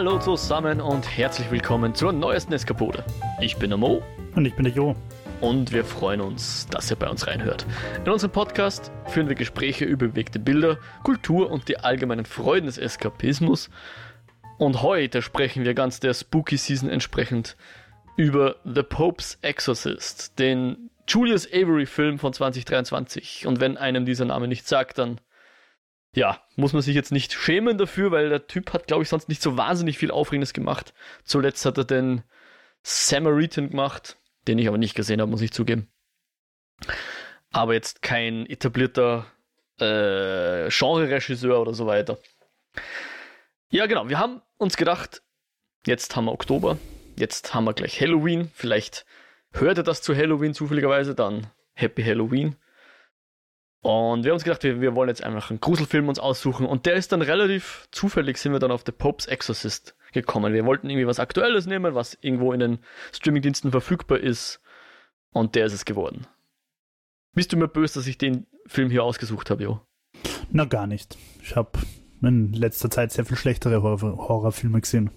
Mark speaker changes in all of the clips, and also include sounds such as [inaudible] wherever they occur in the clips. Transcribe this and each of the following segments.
Speaker 1: Hallo zusammen und herzlich willkommen zur neuesten Eskapode. Ich bin der Mo.
Speaker 2: Und ich bin der Jo.
Speaker 1: Und wir freuen uns, dass ihr bei uns reinhört. In unserem Podcast führen wir Gespräche über bewegte Bilder, Kultur und die allgemeinen Freuden des Eskapismus. Und heute sprechen wir ganz der Spooky Season entsprechend über The Pope's Exorcist, den Julius Avery Film von 2023. Und wenn einem dieser Name nicht sagt, dann ja, muss man sich jetzt nicht schämen dafür, weil der Typ hat, glaube ich, sonst nicht so wahnsinnig viel Aufregendes gemacht. Zuletzt hat er den Samaritan gemacht, den ich aber nicht gesehen habe, muss ich zugeben. Aber jetzt kein etablierter äh, Genre-Regisseur oder so weiter. Ja, genau, wir haben uns gedacht, jetzt haben wir Oktober, jetzt haben wir gleich Halloween. Vielleicht hört ihr das zu Halloween zufälligerweise, dann Happy Halloween. Und wir haben uns gedacht, wir, wir wollen jetzt einfach einen Gruselfilm uns aussuchen. Und der ist dann relativ zufällig, sind wir dann auf The Pope's Exorcist gekommen. Wir wollten irgendwie was Aktuelles nehmen, was irgendwo in den Streamingdiensten verfügbar ist. Und der ist es geworden. Bist du mir böse, dass ich den Film hier ausgesucht habe, Jo?
Speaker 2: Na, gar nicht. Ich habe in letzter Zeit sehr viel schlechtere Horror Horrorfilme gesehen.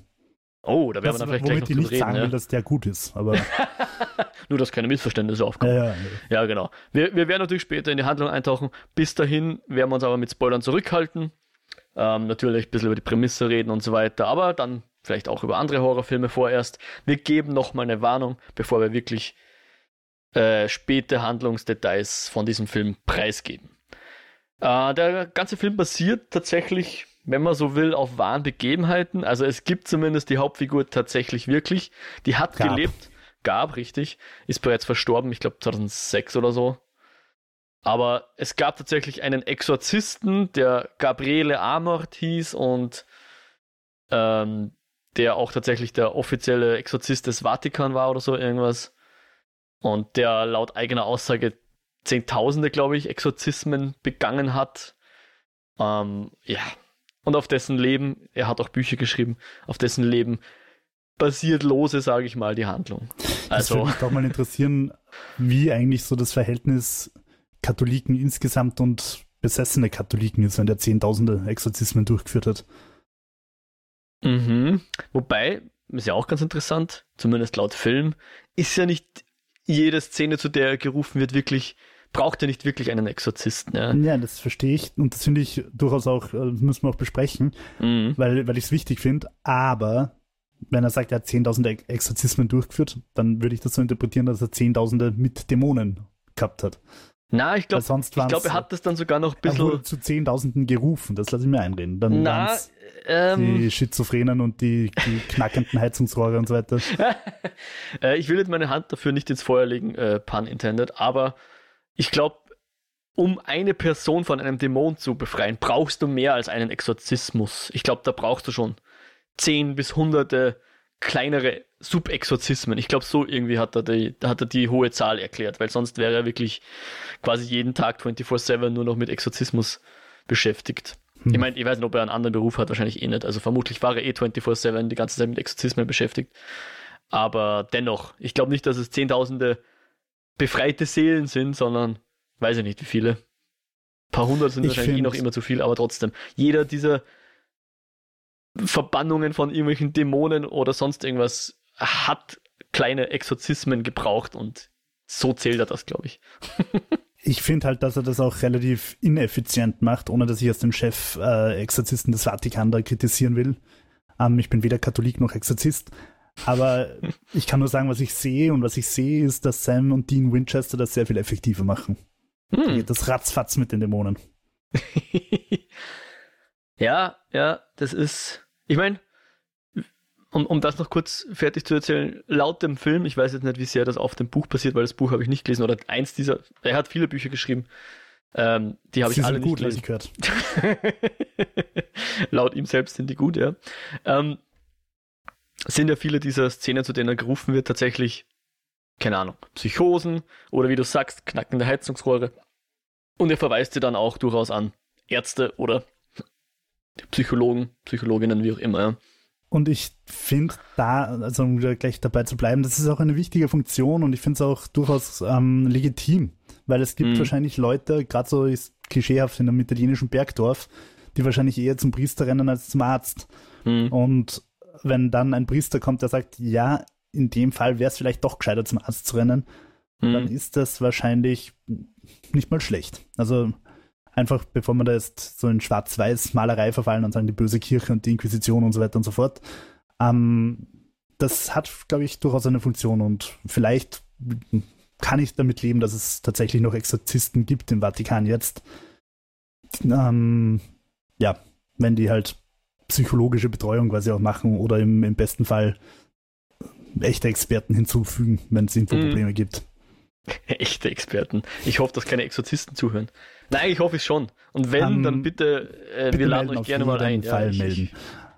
Speaker 1: Oh, da werden wir dann vielleicht
Speaker 2: gleich
Speaker 1: noch
Speaker 2: ich nicht
Speaker 1: reden,
Speaker 2: sagen
Speaker 1: ja?
Speaker 2: will, dass der gut ist, aber [laughs]
Speaker 1: Nur, dass keine Missverständnisse aufkommen.
Speaker 2: ja, ja,
Speaker 1: Ja, genau. Wir, wir werden natürlich später in die Handlung eintauchen. Bis dahin werden wir uns aber mit Spoilern zurückhalten. Ähm, natürlich ein bisschen über die Prämisse reden und so weiter, aber dann vielleicht auch über andere Horrorfilme vorerst. Wir geben nochmal eine Warnung, bevor wir wirklich äh, späte Handlungsdetails von diesem Film preisgeben. Äh, der ganze Film basiert tatsächlich, wenn man so will, auf wahren Begebenheiten. Also es gibt zumindest die Hauptfigur tatsächlich wirklich. Die hat
Speaker 2: Gab.
Speaker 1: gelebt, gab, richtig, ist bereits verstorben, ich glaube 2006 oder so. Aber es gab tatsächlich einen Exorzisten, der Gabriele Amort hieß und ähm, der auch tatsächlich der offizielle Exorzist des Vatikan war oder so irgendwas. Und der laut eigener Aussage Zehntausende, glaube ich, Exorzismen begangen hat. Ähm, ja. Und auf dessen Leben, er hat auch Bücher geschrieben, auf dessen Leben basiert lose, sage ich mal, die Handlung.
Speaker 2: Das
Speaker 1: Also,
Speaker 2: würde mich doch mal interessieren, wie eigentlich so das Verhältnis Katholiken insgesamt und besessene Katholiken ist, wenn der Zehntausende Exorzismen durchgeführt hat.
Speaker 1: mhm. wobei, ist ja auch ganz interessant, zumindest laut Film, ist ja nicht jede Szene, zu der er gerufen wird, wirklich, braucht er nicht wirklich einen Exorzisten. Ja?
Speaker 2: Ja, das verstehe ich und das finde ich durchaus auch, äh, das müssen wir auch besprechen,
Speaker 1: Mhm.
Speaker 2: weil, weil ich es wichtig finde, aber wenn er sagt, er hat Zehntausende Ex- Exorzismen durchgeführt, dann würde ich das so interpretieren, dass er Zehntausende mit Dämonen gehabt hat.
Speaker 1: Na, ich glaube, glaube, er hat das dann sogar noch ein
Speaker 2: Er wurde
Speaker 1: bisschen.
Speaker 2: zu Zehntausenden gerufen, das lasse ich mir einreden. Dann
Speaker 1: Na, ähm,
Speaker 2: die Schizophrenen und die, die knackenden Heizungsrohre und so weiter. [laughs]
Speaker 1: äh, ich will jetzt meine Hand dafür nicht ins Feuer legen, äh, pun intended, aber ich glaube, um eine Person von einem Dämon zu befreien, brauchst du mehr als einen Exorzismus. Ich glaube, da brauchst du schon zehn bis hunderte kleinere Subexorzismen. Ich glaube, so irgendwie hat er, die, hat er die hohe Zahl erklärt, weil sonst wäre er wirklich quasi jeden Tag 24-7 nur noch mit Exorzismus beschäftigt. Ich meine, ich weiß nicht, ob er einen anderen Beruf hat, wahrscheinlich eh nicht. Also vermutlich war er eh 24-7 die ganze Zeit mit Exorzismen beschäftigt. Aber dennoch, ich glaube nicht, dass es Zehntausende befreite Seelen sind, sondern weiß ich nicht, wie viele. Ein paar hundert sind
Speaker 2: Ich
Speaker 1: wahrscheinlich eh noch immer zu viel, aber trotzdem. Jeder dieser Verbannungen von irgendwelchen Dämonen oder sonst irgendwas hat kleine Exorzismen gebraucht und so zählt er das, glaube ich. [laughs]
Speaker 2: Ich finde halt, dass er das auch relativ ineffizient macht, ohne dass ich jetzt den Chef äh, Exorzisten des Vatikan da kritisieren will. Ähm, ich bin weder Katholik noch Exorzist. Aber ich kann nur sagen, was ich sehe. Und was ich sehe, ist, dass Sam und Dean Winchester das sehr viel effektiver machen.
Speaker 1: Hm.
Speaker 2: das ratzfatz mit den Dämonen. [laughs]
Speaker 1: ja, ja, das ist. Ich meine, um, um das noch kurz fertig zu erzählen, laut dem Film, ich weiß jetzt nicht, wie sehr das auf dem Buch passiert, weil das Buch habe ich nicht gelesen, oder eins dieser, er hat viele Bücher geschrieben, ähm, die habe ich alle
Speaker 2: gut,
Speaker 1: nicht gelesen.
Speaker 2: ich gehört. [laughs]
Speaker 1: laut ihm selbst sind die gut, ja. Ähm, sind ja viele dieser Szenen, zu denen er gerufen wird, tatsächlich, keine Ahnung, Psychosen oder wie du sagst, knackende Heizungsrohre. Und er verweist sie dann auch durchaus an Ärzte oder Psychologen, Psychologinnen, wie auch immer. Ja.
Speaker 2: Und ich finde da, also um wieder gleich dabei zu bleiben, das ist auch eine wichtige Funktion und ich finde es auch durchaus ähm, legitim, weil es gibt
Speaker 1: Mhm.
Speaker 2: wahrscheinlich Leute, gerade so ist klischeehaft in einem italienischen Bergdorf, die wahrscheinlich eher zum Priester rennen als zum Arzt.
Speaker 1: Hm.
Speaker 2: Und wenn dann ein Priester kommt, der sagt, ja, in dem Fall wäre es vielleicht doch gescheiter zum Arzt zu rennen, mhm. dann ist das wahrscheinlich nicht mal schlecht. Also einfach, bevor man da jetzt so in Schwarz-Weiß-Malerei verfallen und sagen, die böse Kirche und die Inquisition und so weiter und so fort. Ähm, das hat, glaube ich, durchaus eine Funktion und vielleicht kann ich damit leben, dass es tatsächlich noch Exorzisten gibt im Vatikan jetzt. Ähm, ja, wenn die halt psychologische Betreuung quasi auch machen oder im, im besten Fall echte Experten hinzufügen, wenn es irgendwo mhm. Probleme gibt. [laughs]
Speaker 1: Echte Experten. Ich hoffe, dass keine Exorzisten zuhören. Nein, ich hoffe es schon. Und wenn, um, dann bitte, äh, bitte wir laden euch gerne mal ein.
Speaker 2: Fall ja, melden.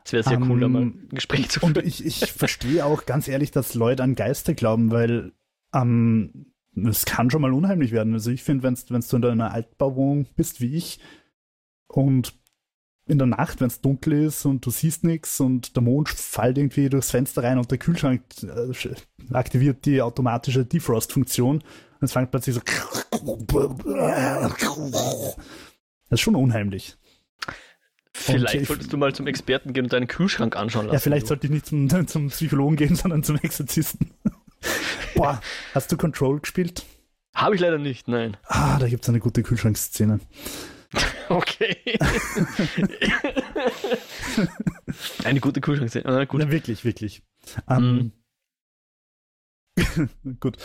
Speaker 1: Es wäre sehr um, cool, da mal ein Gespräch zu
Speaker 2: führen. Und ich, ich verstehe auch ganz ehrlich, dass Leute an Geister glauben, weil ähm, es kann schon mal unheimlich werden. Also ich finde, wenn du in einer Altbauwohnung bist wie ich und in der Nacht, wenn es dunkel ist und du siehst nichts und der Mond fällt irgendwie durchs Fenster rein und der Kühlschrank äh, aktiviert die automatische Defrost-Funktion und es fängt plötzlich so. Das ist schon unheimlich.
Speaker 1: Vielleicht ich, solltest du mal zum Experten gehen und deinen Kühlschrank anschauen lassen.
Speaker 2: Ja, vielleicht sollte ich nicht zum, [laughs] zum Psychologen gehen, sondern zum Exorzisten. Boah, hast du Control gespielt?
Speaker 1: Habe ich leider nicht, nein.
Speaker 2: Ah, da gibt es eine gute Kühlschrankszene. [laughs]
Speaker 1: Okay. [laughs] Eine gute Kühlschrankszene.
Speaker 2: Gut. Na, wirklich, wirklich. Ähm, mm. [laughs] gut.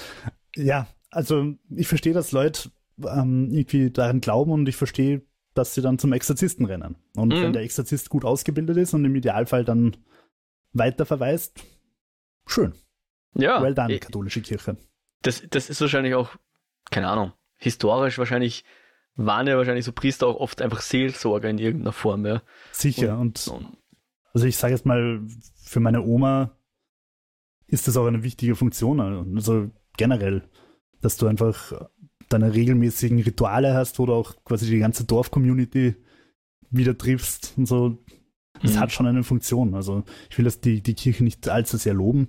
Speaker 2: Ja, also ich verstehe, dass Leute ähm, irgendwie daran glauben und ich verstehe, dass sie dann zum Exorzisten rennen. Und mm. wenn der Exorzist gut ausgebildet ist und im Idealfall dann weiter verweist, schön.
Speaker 1: Ja.
Speaker 2: Well done, katholische Kirche.
Speaker 1: Das, das ist wahrscheinlich auch, keine Ahnung, historisch wahrscheinlich waren ja wahrscheinlich so Priester auch oft einfach Seelsorger in irgendeiner Form, ja.
Speaker 2: Sicher. Und, und also ich sage jetzt mal, für meine Oma ist das auch eine wichtige Funktion. Also generell, dass du einfach deine regelmäßigen Rituale hast, wo du auch quasi die ganze Dorf-Community wieder triffst und so. Das mhm. hat schon eine Funktion. Also ich will das die, die Kirche nicht allzu sehr loben.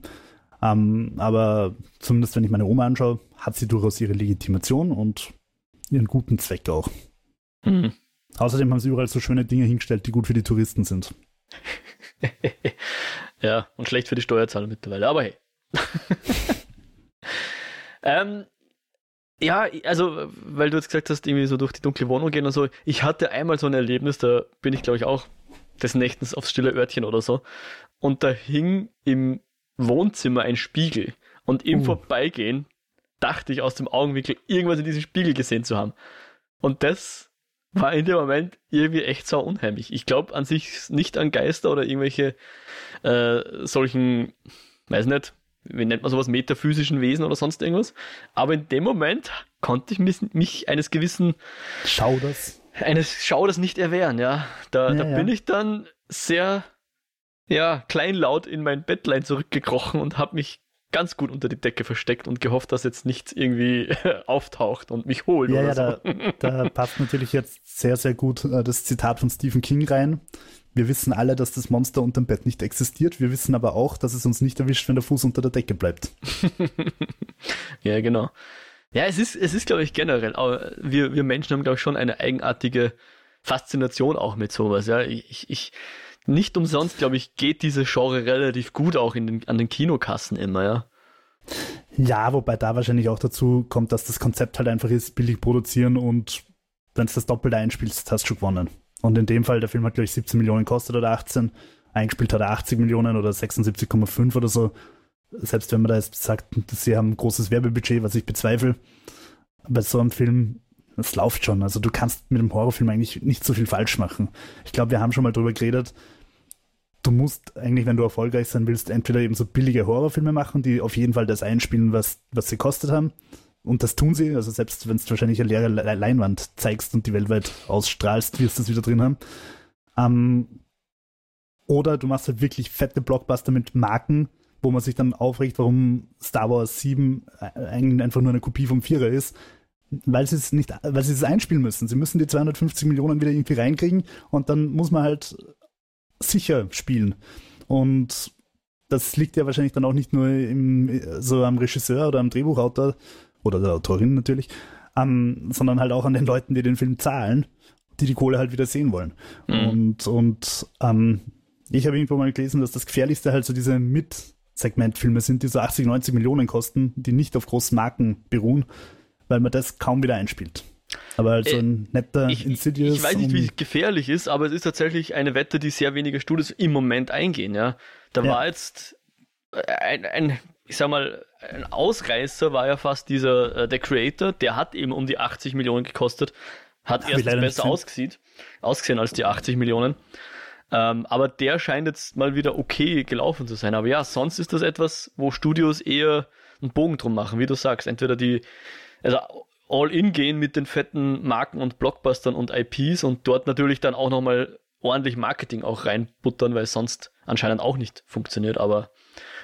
Speaker 2: Ähm, aber zumindest wenn ich meine Oma anschaue, hat sie durchaus ihre Legitimation und ihren guten Zweck auch. Mhm. Außerdem haben sie überall so schöne Dinge hingestellt, die gut für die Touristen sind. [laughs]
Speaker 1: ja, und schlecht für die Steuerzahler mittlerweile, aber hey. [laughs] ähm, ja, also, weil du jetzt gesagt hast, irgendwie so durch die dunkle Wohnung gehen und so. Ich hatte einmal so ein Erlebnis, da bin ich, glaube ich, auch des Nächtens aufs stille Örtchen oder so. Und da hing im Wohnzimmer ein Spiegel. Und im uh. Vorbeigehen dachte ich aus dem Augenwinkel, irgendwas in diesem Spiegel gesehen zu haben. Und das war in dem Moment irgendwie echt so unheimlich. Ich glaube an sich nicht an Geister oder irgendwelche äh, solchen, weiß nicht, wie nennt man sowas, metaphysischen Wesen oder sonst irgendwas. Aber in dem Moment konnte ich mich, mich eines gewissen
Speaker 2: Schauders.
Speaker 1: Eines Schauders nicht erwehren, ja. Da, ja, da ja. bin ich dann sehr ja, kleinlaut in mein Bettlein zurückgekrochen und habe mich ganz gut unter die Decke versteckt und gehofft, dass jetzt nichts irgendwie [laughs] auftaucht und mich holt.
Speaker 2: Ja,
Speaker 1: ja,
Speaker 2: so. da, da, [laughs] passt natürlich jetzt sehr, sehr gut äh, das Zitat von Stephen King rein. Wir wissen alle, dass das Monster unterm Bett nicht existiert. Wir wissen aber auch, dass es uns nicht erwischt, wenn der Fuß unter der Decke bleibt. [laughs]
Speaker 1: ja, genau. Ja, es ist, es ist, glaube ich, generell, aber wir, wir Menschen haben, glaube ich, schon eine eigenartige Faszination auch mit sowas. Ja, ich, ich, nicht umsonst, glaube ich, geht diese Genre relativ gut auch den, an den Kinokassen immer, ja.
Speaker 2: Ja, wobei da wahrscheinlich auch dazu kommt, dass das Konzept halt einfach ist, billig produzieren und wenn es das Doppelte einspielst, hast du schon gewonnen. Und in dem Fall, der Film hat, glaube ich, 17 Millionen gekostet oder 18, eingespielt hat er 80 Millionen oder 76,5 oder so. Selbst wenn man da jetzt sagt, sie haben ein großes Werbebudget, was ich bezweifle, bei so einem Film, das läuft schon. Also du kannst mit einem Horrorfilm eigentlich nicht so viel falsch machen. Ich glaube, wir haben schon mal drüber geredet, du musst eigentlich, wenn du erfolgreich sein willst, entweder eben so billige Horrorfilme machen, die auf jeden Fall das einspielen, was, was sie kostet haben. Und das tun sie. Also selbst wenn du wahrscheinlich eine leere Leinwand zeigst und die weltweit ausstrahlst, wirst du das wieder drin haben. Ähm, oder du machst halt wirklich fette Blockbuster mit Marken, wo man sich dann aufregt, warum Star Wars 7 eigentlich einfach nur eine Kopie vom Vierer ist, weil sie es nicht, weil sie es einspielen müssen. Sie müssen die 250 Millionen wieder irgendwie reinkriegen und dann muss man halt sicher spielen. Und das liegt ja wahrscheinlich dann auch nicht nur im, so am Regisseur oder am Drehbuchautor oder der Autorin natürlich, ähm, sondern halt auch an den Leuten, die den Film zahlen, die die Kohle halt wieder sehen wollen. Mhm. Und, und ähm, Ich habe irgendwo mal gelesen, dass das Gefährlichste halt so diese Mid-Segment-Filme sind, die so 80, 90 Millionen kosten, die nicht auf großen Marken beruhen, weil man das kaum wieder einspielt. Aber halt so ein netter
Speaker 1: ich,
Speaker 2: Insidious.
Speaker 1: Ich weiß nicht, wie gefährlich ist, aber es ist tatsächlich eine Wette, die sehr wenige Studios im Moment eingehen. Ja, da
Speaker 2: Ja.
Speaker 1: war jetzt ein, ein, ich sag mal, ein Ausreißer war ja fast dieser äh, der Creator, der hat eben um die 80 Millionen gekostet, hat
Speaker 2: Hab
Speaker 1: erstens besser
Speaker 2: gesehen.
Speaker 1: ausgesehen, ausgesehen als die 80 Millionen. Ähm, aber der scheint jetzt mal wieder okay gelaufen zu sein. Aber ja, sonst ist das etwas, wo Studios eher einen Bogen drum machen, wie du sagst. Entweder die, also all in gehen mit den fetten Marken und Blockbustern und IPs und dort natürlich dann auch nochmal ordentlich Marketing auch reinbuttern, weil es sonst anscheinend auch nicht funktioniert. Aber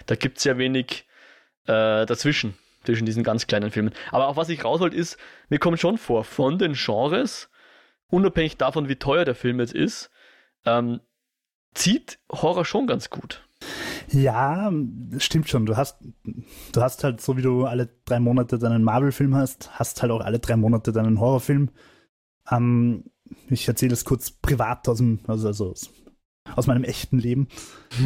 Speaker 1: da gibt es ja wenig äh, dazwischen, zwischen diesen ganz kleinen Filmen. Aber auch was ich raus wollte, ist, mir kommt schon vor, von den Genres, unabhängig davon, wie teuer der Film jetzt ist, ähm, zieht Horror schon ganz gut.
Speaker 2: Ja, stimmt schon. Du hast, du hast halt, so wie du alle drei Monate deinen Marvel-Film hast, hast halt auch alle drei Monate deinen Horrorfilm. Ähm, ich erzähle es kurz privat aus dem, also, also aus, aus meinem echten Leben.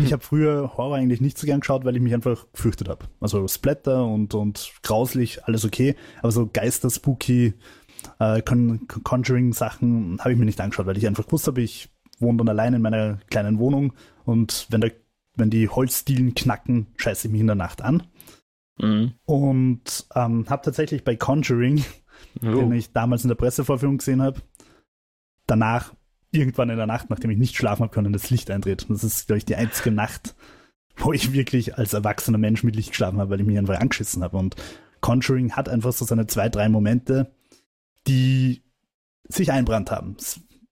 Speaker 2: Ich habe früher Horror eigentlich nicht so gern geschaut, weil ich mich einfach gefürchtet habe. Also Splatter und, und grauslich, alles okay. Aber so Geister, Spooky, äh, Con Conjuring-Sachen habe ich mir nicht angeschaut, weil ich einfach gewusst habe, ich wohne dann allein in meiner kleinen Wohnung und wenn, der, wenn die Holzdielen knacken, scheiße ich mich in der Nacht an.
Speaker 1: Mhm.
Speaker 2: Und ähm, habe tatsächlich bei Conjuring, den ich damals in der Pressevorführung gesehen habe, danach irgendwann in der Nacht, nachdem ich nicht schlafen habe können, das Licht. Und das ist, glaube ich, die einzige Nacht, wo ich wirklich als erwachsener Mensch mit Licht geschlafen habe, weil ich mich einfach angeschissen habe. Und Conjuring hat einfach so seine zwei, drei Momente, die sich einbrannt haben.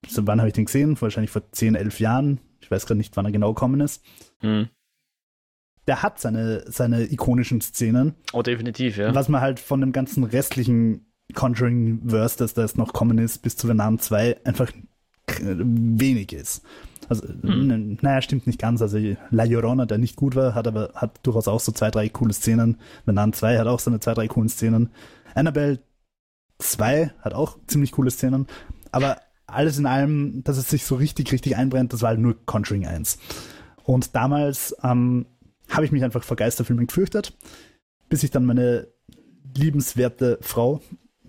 Speaker 2: So, wann habe ich den gesehen? Wahrscheinlich vor 10, 11 Jahren. Ich weiß gerade nicht, wann er genau gekommen ist.
Speaker 1: Mhm.
Speaker 2: Der hat seine, seine ikonischen Szenen,
Speaker 1: Oh, definitiv, ja.
Speaker 2: was man halt von dem ganzen restlichen Conjuring-Verse, das da jetzt noch kommen ist, bis zu Venom 2, einfach wenig ist. Also,
Speaker 1: Hm.
Speaker 2: n- naja, stimmt nicht ganz. Also, La Llorona, der nicht gut war, hat aber hat durchaus auch so zwei, drei coole Szenen. Venom 2 hat auch seine zwei, drei coolen Szenen. Annabelle 2 hat auch ziemlich coole Szenen. Aber alles in allem, dass es sich so richtig, richtig einbrennt, das war halt nur Conjuring 1. Und damals ähm, habe ich mich einfach vor Geisterfilmen gefürchtet, bis ich dann meine liebenswerte Frau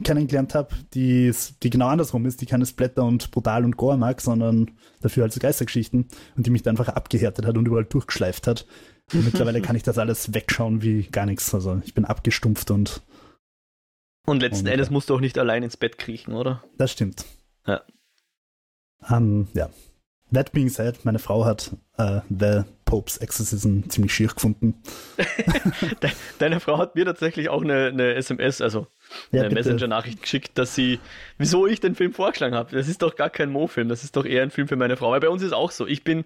Speaker 2: kennengelernt habe, die, die genau andersrum ist, die keine Splatter und brutal und Gore mag, sondern dafür halt so Geistergeschichten und die mich dann einfach abgehärtet hat und überall durchgeschleift hat. Und mittlerweile [laughs] kann ich das alles wegschauen wie gar nichts. Also ich bin abgestumpft und
Speaker 1: Und letzten
Speaker 2: Und,
Speaker 1: Endes musst du auch nicht allein ins Bett kriechen, oder?
Speaker 2: das stimmt.
Speaker 1: Ja.
Speaker 2: Ähm, ja. That being said, meine Frau hat äh, The Pope's Exorcism ziemlich schier gefunden. [laughs]
Speaker 1: De deine Frau hat mir tatsächlich auch eine, eine SMS, also
Speaker 2: Ja,
Speaker 1: eine
Speaker 2: bitte.
Speaker 1: Messenger-Nachricht geschickt, dass sie, wieso ich den Film vorgeschlagen habe. Das ist doch gar kein Mo-Film, das ist doch eher ein Film für meine Frau. Weil bei uns ist auch so, ich bin,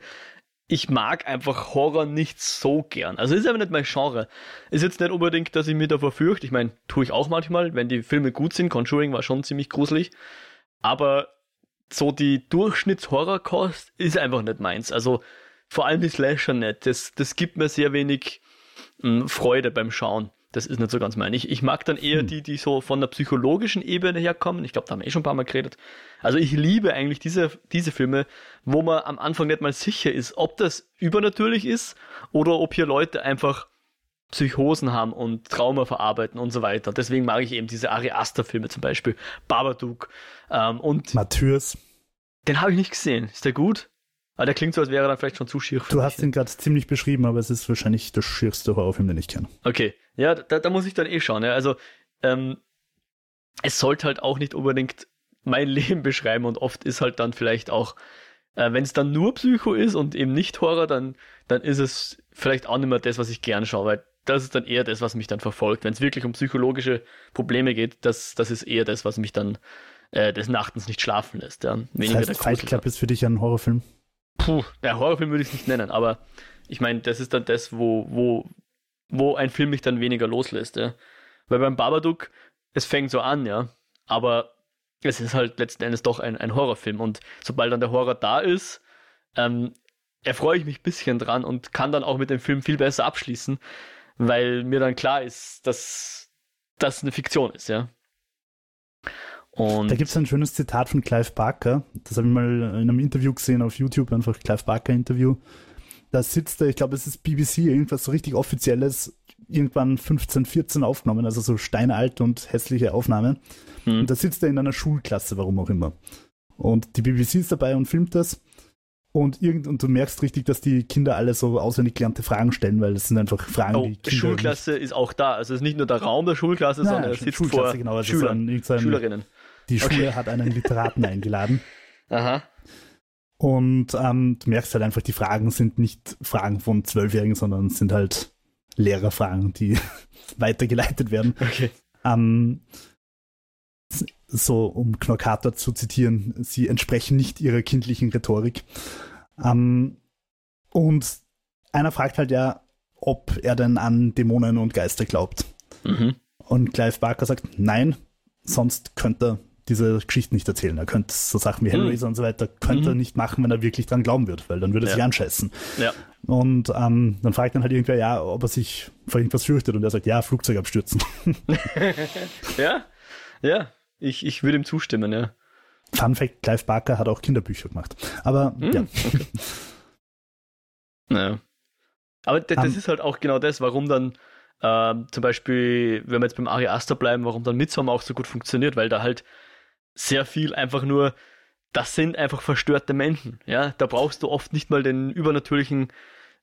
Speaker 1: ich mag einfach Horror nicht so gern. Also ist aber nicht mein Genre. Ist jetzt nicht unbedingt, dass ich mich davor fürchte. Ich meine, tue ich auch manchmal, wenn die Filme gut sind. Conjuring war schon ziemlich gruselig. Aber so die Durchschnitts-Horrorkost ist einfach nicht meins. Also vor allem die Slasher nicht. Das, das gibt mir sehr wenig mh, Freude beim Schauen. Das ist nicht so ganz mein. Ich, ich mag dann eher
Speaker 2: Hm.
Speaker 1: die, die so von der psychologischen Ebene herkommen. Ich glaube, da haben wir eh schon ein paar Mal geredet. Also ich liebe eigentlich diese, diese Filme, wo man am Anfang nicht mal sicher ist, ob das übernatürlich ist oder ob hier Leute einfach Psychosen haben und Trauma verarbeiten und so weiter. Deswegen mag ich eben diese Ari Aster-Filme zum Beispiel, Babadook. Ähm, und
Speaker 2: Matthäus.
Speaker 1: den habe ich nicht gesehen. Ist der gut? Aber der klingt so, als wäre er dann vielleicht schon zu schier.
Speaker 2: Du hast ihn gerade ziemlich beschrieben, aber es ist wahrscheinlich der schierste Horrorfilm, den ich kenne.
Speaker 1: Okay, ja, da, da muss ich dann eh schauen. Ja. Also, ähm, es sollte halt auch nicht unbedingt mein [laughs] Leben beschreiben und oft ist halt dann vielleicht auch, äh, wenn es dann nur Psycho ist und eben nicht Horror, dann, dann ist es vielleicht auch nicht mehr das, was ich gern schaue, weil das ist dann eher das, was mich dann verfolgt. Wenn es wirklich um psychologische Probleme geht, das, das ist eher das, was mich dann äh, des Nachtens nicht schlafen lässt. Ja.
Speaker 2: Das
Speaker 1: Weniger
Speaker 2: heißt,
Speaker 1: der
Speaker 2: Fight. Club ist für dich ein Horrorfilm.
Speaker 1: Puh, der Horrorfilm würde ich es nicht nennen, aber ich meine, das ist dann das, wo, wo, wo ein Film mich dann weniger loslässt, ja. Weil beim Babadook, es fängt so an, ja, aber es ist halt letzten Endes doch ein, ein Horrorfilm und sobald dann der Horror da ist, ähm, erfreue ich mich ein bisschen dran und kann dann auch mit dem Film viel besser abschließen, weil mir dann klar ist, dass das eine Fiktion ist, ja. Und
Speaker 2: Da gibt es ein schönes Zitat von Clive Barker. Das habe ich mal in einem Interview gesehen auf YouTube, einfach Clive Barker Interview. da sitzt er, ich glaube, es ist BBC, irgendwas so richtig Offizielles, irgendwann 15, 14 aufgenommen, also so steinalt und hässliche Aufnahme. Hm. Und da sitzt er in einer Schulklasse, warum auch immer. Und die BBC ist dabei und filmt das. Und, irgend, und du merkst richtig, dass die Kinder alle so auswendig gelernte Fragen stellen, weil das sind einfach Fragen,
Speaker 1: oh, die Schulklasse nicht... ist auch da. Also es ist nicht nur der Raum der Schulklasse, Nein, sondern es sitzt Schulklasse, vor genau, also Schülern,
Speaker 2: so ein, Schülerinnen. Die Schule okay. hat einen Literaten [laughs] eingeladen.
Speaker 1: Aha.
Speaker 2: Und ähm, du merkst halt einfach, die Fragen sind nicht Fragen von Zwölfjährigen, sondern sind halt Lehrerfragen, die [laughs] weitergeleitet werden.
Speaker 1: Okay.
Speaker 2: Ähm, so, um Knorkator zu zitieren, sie entsprechen nicht ihrer kindlichen Rhetorik. Ähm, und einer fragt halt ja, ob er denn an Dämonen und Geister glaubt.
Speaker 1: Mhm.
Speaker 2: Und Clive Barker sagt, nein, sonst könnte er diese Geschichten nicht erzählen. Er könnte so Sachen wie Hellraiser mhm. und so weiter, könnte mhm. er nicht machen, wenn er wirklich dran glauben würde, weil dann würde er ja. sich anscheißen.
Speaker 1: Ja.
Speaker 2: Und ähm, dann fragt dann halt irgendwer, ja, ob er sich vor irgendwas fürchtet und er sagt, ja, Flugzeug abstürzen. [laughs]
Speaker 1: ja, ja, ich, ich würde ihm zustimmen, ja.
Speaker 2: Fun Fact, Clive Barker hat auch Kinderbücher gemacht. Aber hm, ja. Okay. [laughs]
Speaker 1: naja. Aber das um, ist halt auch genau das, warum dann äh, zum Beispiel, wenn wir jetzt beim Ari Aster bleiben, warum dann Midsommar auch so gut funktioniert, weil da halt sehr viel einfach nur, das sind einfach verstörte Menschen. Ja, da brauchst du oft nicht mal den übernatürlichen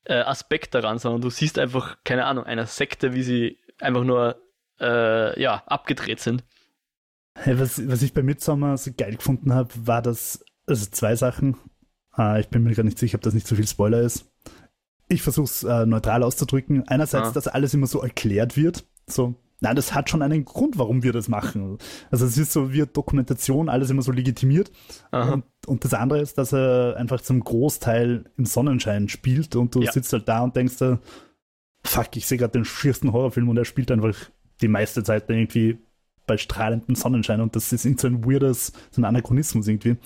Speaker 1: äh, Aspekt daran, sondern du siehst einfach, keine Ahnung, einer Sekte, wie sie einfach nur äh, ja, abgedreht sind.
Speaker 2: Hey, was, was ich bei Midsommar so geil gefunden habe, war das, also zwei Sachen. Äh, ich bin mir gar nicht sicher, ob das nicht zu so viel Spoiler ist. Ich versuche es äh, neutral auszudrücken. Einerseits, ah. dass alles immer so erklärt wird. So, nein, das hat schon einen Grund, warum wir das machen. Also es ist so wie Dokumentation, alles immer so legitimiert. Und, und, das andere ist, dass er einfach zum Großteil im Sonnenschein spielt und du ja. sitzt halt da und denkst fuck, ich sehe gerade den schiersten Horrorfilm und er spielt einfach die meiste Zeit irgendwie bei strahlendem Sonnenschein und das ist so ein weirdes, so ein Anachronismus irgendwie.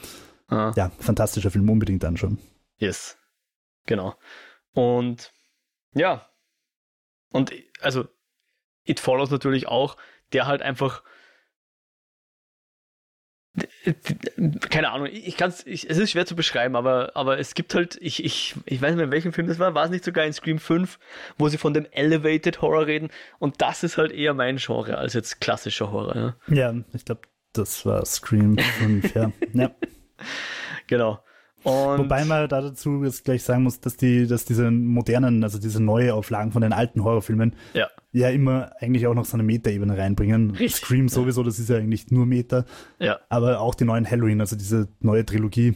Speaker 2: Ah. Ja, fantastischer Film, unbedingt anschauen.
Speaker 1: Yes, genau. Und ja, und also It Follows natürlich auch, der halt einfach keine Ahnung, ich kann es, es ist schwer zu beschreiben, aber, aber es gibt halt, ich, ich, ich weiß nicht mehr, in welchem Film das war, war es nicht sogar in Scream 5, wo sie von dem Elevated Horror reden und das ist halt eher mein Genre als jetzt klassischer Horror.
Speaker 2: Ja, ja ich glaube, das war Scream 5, ja. [laughs] ja.
Speaker 1: Genau.
Speaker 2: Und Wobei man da dazu jetzt gleich sagen muss, dass die, dass diese modernen, also diese neue Auflagen von den alten Horrorfilmen
Speaker 1: ja,
Speaker 2: ja immer eigentlich auch noch so eine Meta-Ebene reinbringen. Richtig. Scream sowieso, das ist ja eigentlich nur Meta.
Speaker 1: Ja.
Speaker 2: Aber auch die neuen Halloween, also diese neue Trilogie,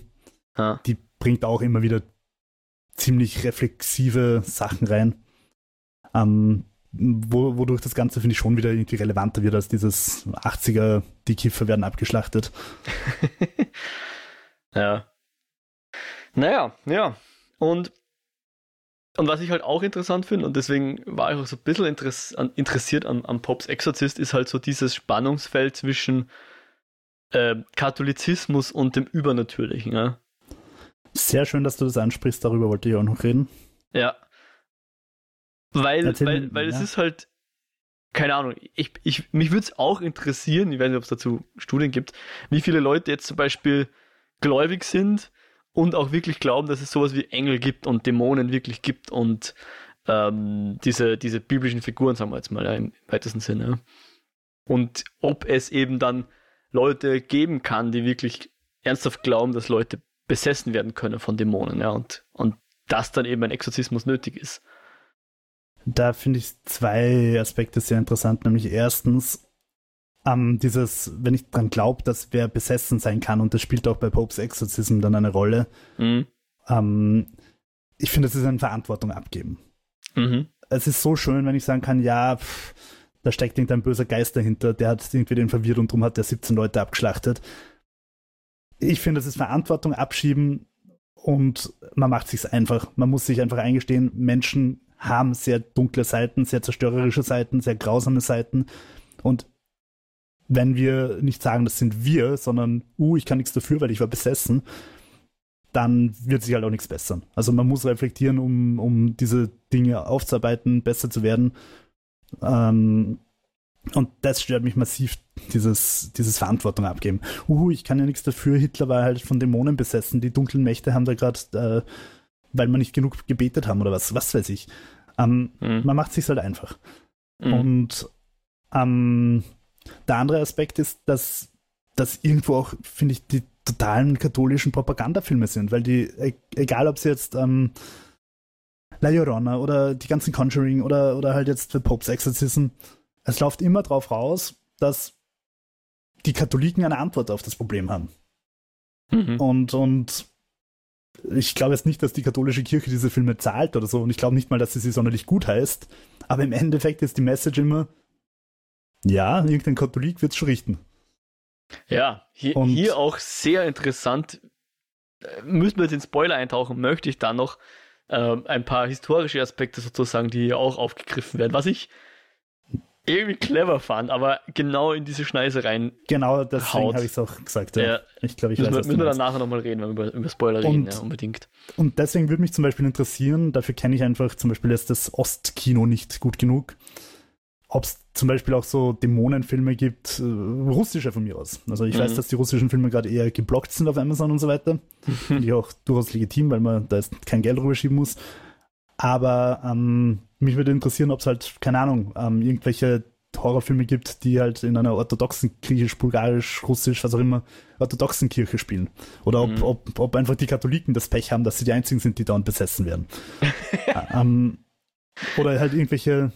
Speaker 1: ha.
Speaker 2: die bringt auch immer wieder ziemlich reflexive Sachen rein. Ähm, wo, wodurch das Ganze, finde ich, schon wieder irgendwie relevanter wird als dieses 80er, die Kiffer werden abgeschlachtet. [laughs]
Speaker 1: ja. Naja, ja. Und, und was ich halt auch interessant finde, und deswegen war ich auch so ein bisschen interess an, interessiert an, an Pops Exorzist, ist halt so dieses Spannungsfeld zwischen äh, Katholizismus und dem Übernatürlichen. Ja?
Speaker 2: Sehr schön, dass du das ansprichst, darüber wollte ich auch noch reden.
Speaker 1: Ja. Weil, weil, weil ja. es ist halt, keine Ahnung, ich, ich, mich würde es auch interessieren, ich weiß nicht, ob es dazu Studien gibt, wie viele Leute jetzt zum Beispiel gläubig sind und auch wirklich glauben, dass es sowas wie Engel gibt und Dämonen wirklich gibt und ähm, diese, diese biblischen Figuren, sagen wir jetzt mal ja, im weitesten Sinne. Und ob es eben dann Leute geben kann, die wirklich ernsthaft glauben, dass Leute besessen werden können von Dämonen, ja, und, und dass dann eben ein Exorzismus nötig ist.
Speaker 2: Da finde ich zwei Aspekte sehr interessant, nämlich erstens, ähm, dieses, wenn ich dran glaube, dass wer besessen sein kann, und das spielt auch bei Popes Exorcism dann eine Rolle,
Speaker 1: mhm.
Speaker 2: ähm, ich finde, das ist eine Verantwortung abgeben.
Speaker 1: Mhm.
Speaker 2: Es ist so schön, wenn ich sagen kann, ja, pff, da steckt irgendein böser Geist dahinter, der hat irgendwie den verwirrt und darum hat der 17 Leute abgeschlachtet. Ich finde, das ist Verantwortung abschieben und man macht sich's einfach. Man muss sich einfach eingestehen, Menschen haben sehr dunkle Seiten, sehr zerstörerische Seiten, sehr grausame Seiten und wenn wir nicht sagen, das sind wir, sondern, uh, ich kann nichts dafür, weil ich war besessen, dann wird sich halt auch nichts bessern. Also man muss reflektieren, um, um diese Dinge aufzuarbeiten, besser zu werden. Ähm, und das stört mich massiv, dieses, dieses Verantwortung abgeben. Uh, ich kann ja nichts dafür, Hitler war halt von Dämonen besessen, die dunklen Mächte haben da gerade äh, weil wir nicht genug gebetet haben oder was, was weiß ich. Ähm, mhm. Man macht sich halt einfach. Mhm. Und ähm, der andere Aspekt ist, dass das irgendwo auch, finde ich, die totalen katholischen Propagandafilme sind, weil die, e-, egal ob sie jetzt ähm, La Llorona oder die ganzen Conjuring oder, oder halt jetzt The Pope's Exorcism, es läuft immer drauf raus, dass die Katholiken eine Antwort auf das Problem haben. Mhm. Und, und ich glaube jetzt nicht, dass die katholische Kirche diese Filme zahlt oder so und ich glaube nicht mal, dass sie sie sonderlich gut heißt, aber im Endeffekt ist die Message immer, ja, irgendein Katholik wird es schon richten.
Speaker 1: Ja, hier, hier auch sehr interessant. Müssen wir jetzt in Spoiler eintauchen, möchte ich da noch äh, ein paar historische Aspekte sozusagen, die hier auch aufgegriffen werden. Was ich irgendwie clever fand, aber genau in diese Schneise rein.
Speaker 2: Genau, deswegen habe ich es auch gesagt. Ja. ja.
Speaker 1: Ich glaube, ich müssen weiß, wir, müssen wir dann nachher nochmal reden, wenn wir über, über Spoiler und, reden, ja, unbedingt.
Speaker 2: Und deswegen würde mich zum Beispiel interessieren, dafür kenne ich einfach zum Beispiel jetzt das Ostkino nicht gut genug ob es zum Beispiel auch so Dämonenfilme gibt, äh, russische von mir aus. Also ich mhm. weiß, dass die russischen Filme gerade eher geblockt sind auf Amazon und so weiter. [laughs] Finde ich auch durchaus legitim, weil man da jetzt kein Geld rüberschieben muss. Aber ähm, mich würde interessieren, ob es halt, keine Ahnung, ähm, irgendwelche Horrorfilme gibt, die halt in einer orthodoxen, griechisch, bulgarisch, russisch, was auch immer, orthodoxen Kirche spielen. Oder ob, mhm. ob, ob einfach die Katholiken das Pech haben, dass sie die einzigen sind, die dauernd besessen werden. [laughs] ähm, oder halt irgendwelche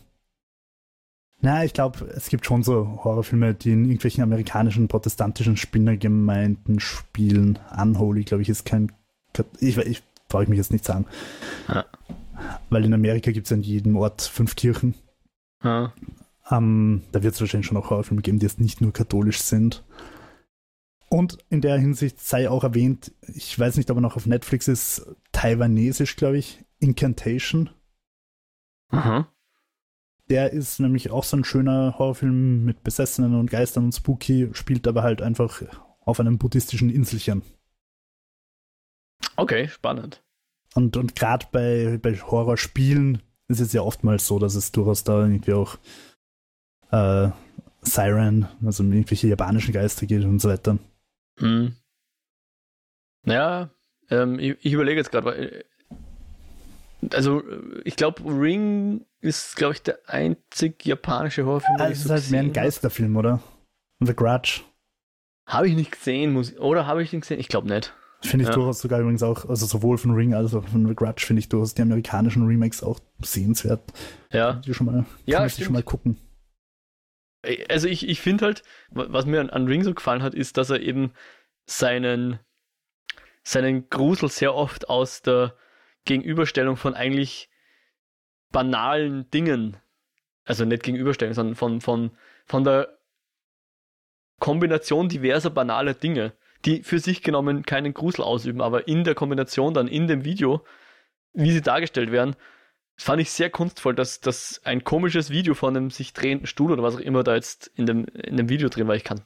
Speaker 2: na, ich glaube, es gibt schon so Horrorfilme, die in irgendwelchen amerikanischen protestantischen Spinnergemeinden spielen. Unholy, glaube ich, ist kein. Ich, ich brauche ich mich jetzt nicht sagen. Ja. Weil in Amerika gibt es in jedem Ort fünf Kirchen. Ja. Ähm, da wird es wahrscheinlich schon auch Horrorfilme geben, die jetzt nicht nur katholisch sind. Und in der Hinsicht sei auch erwähnt, ich weiß nicht, ob er noch auf Netflix ist, taiwanesisch, glaube ich, Incantation. Aha. Der ist nämlich auch so ein schöner Horrorfilm mit Besessenen und Geistern und Spooky, spielt aber halt einfach auf einem buddhistischen Inselchen.
Speaker 1: Okay, spannend.
Speaker 2: Und, und gerade bei, bei Horrorspielen ist es ja oftmals so, dass es durchaus da irgendwie auch äh, Siren, also irgendwelche japanischen Geister geht und so weiter. Hm.
Speaker 1: Ja, ähm, ich, ich überlege jetzt gerade, weil also ich glaube, Ring ist, glaube ich, der einzig japanische Horrorfilm.
Speaker 2: Ah, es ist halt mehr ein Geisterfilm, oder? The Grudge.
Speaker 1: Habe ich nicht gesehen, muss, oder habe ich ihn gesehen? Ich glaube nicht.
Speaker 2: Finde ich ja. durchaus sogar übrigens auch, also sowohl von Ring als auch von The Grudge finde ich durchaus die amerikanischen Remakes auch sehenswert.
Speaker 1: Ja.
Speaker 2: Die schon mal, ja, schon mal gucken.
Speaker 1: Also ich, ich finde halt, was mir an, an Ring so gefallen hat, ist, dass er eben seinen, seinen Grusel sehr oft aus der Gegenüberstellung von eigentlich banalen Dingen, also nicht Gegenüberstellung, sondern von, von, von der Kombination diverser banaler Dinge, die für sich genommen keinen Grusel ausüben, aber in der Kombination dann in dem Video, wie sie dargestellt werden, fand ich sehr kunstvoll, dass, dass ein komisches Video von einem sich drehenden Stuhl oder was auch immer da jetzt in dem, in dem Video drin war, ich kann,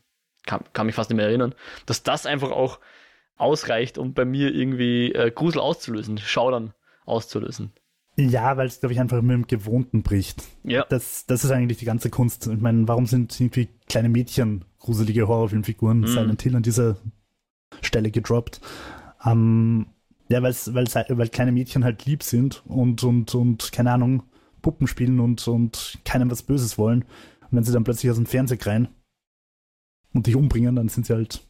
Speaker 1: kann, kann mich fast nicht mehr erinnern, dass das einfach auch ausreicht, um bei mir irgendwie äh, Grusel auszulösen, Schaudern auszulösen.
Speaker 2: Ja, weil es, glaube ich, einfach mit dem Gewohnten bricht. Ja. Das, das ist eigentlich die ganze Kunst. Ich meine, warum sind irgendwie kleine Mädchen gruselige Horrorfilmfiguren mm. Silent Hill an dieser Stelle gedroppt? Ähm, ja, weil's, weil's, weil kleine Mädchen halt lieb sind und, und, und keine Ahnung, Puppen spielen und, und keinem was Böses wollen. Und wenn sie dann plötzlich aus dem Fernseher kreien und dich umbringen, dann sind sie halt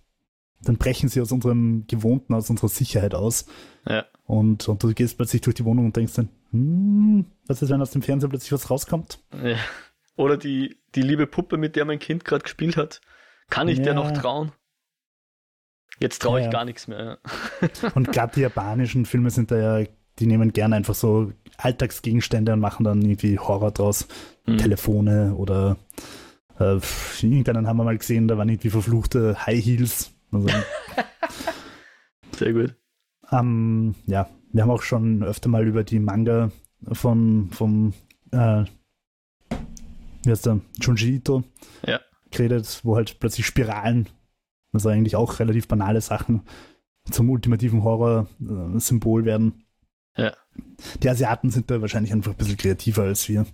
Speaker 2: dann brechen sie aus unserem Gewohnten, aus unserer Sicherheit aus. Ja. Und, und du gehst plötzlich durch die Wohnung und denkst dann, hm, was ist, wenn aus dem Fernseher plötzlich was rauskommt?
Speaker 1: Ja. Oder die, die liebe Puppe, mit der mein Kind gerade gespielt hat. Kann ich ja. der noch trauen? Jetzt traue ich ja. gar nichts mehr. [laughs]
Speaker 2: und gerade die japanischen Filme sind da ja, die nehmen gerne einfach so Alltagsgegenstände und machen dann irgendwie Horror draus. Mhm. Telefone oder äh, irgendeinen haben wir mal gesehen, da waren irgendwie verfluchte High Heels also, [laughs]
Speaker 1: Sehr gut.
Speaker 2: Ähm, ja, wir haben auch schon öfter mal über die Manga von vom äh, wie heißt der Junji Ito ja. geredet, wo halt plötzlich Spiralen, also eigentlich auch relativ banale Sachen zum ultimativen Horror-Symbol werden. Ja. Die Asiaten sind da wahrscheinlich einfach ein bisschen kreativer als wir.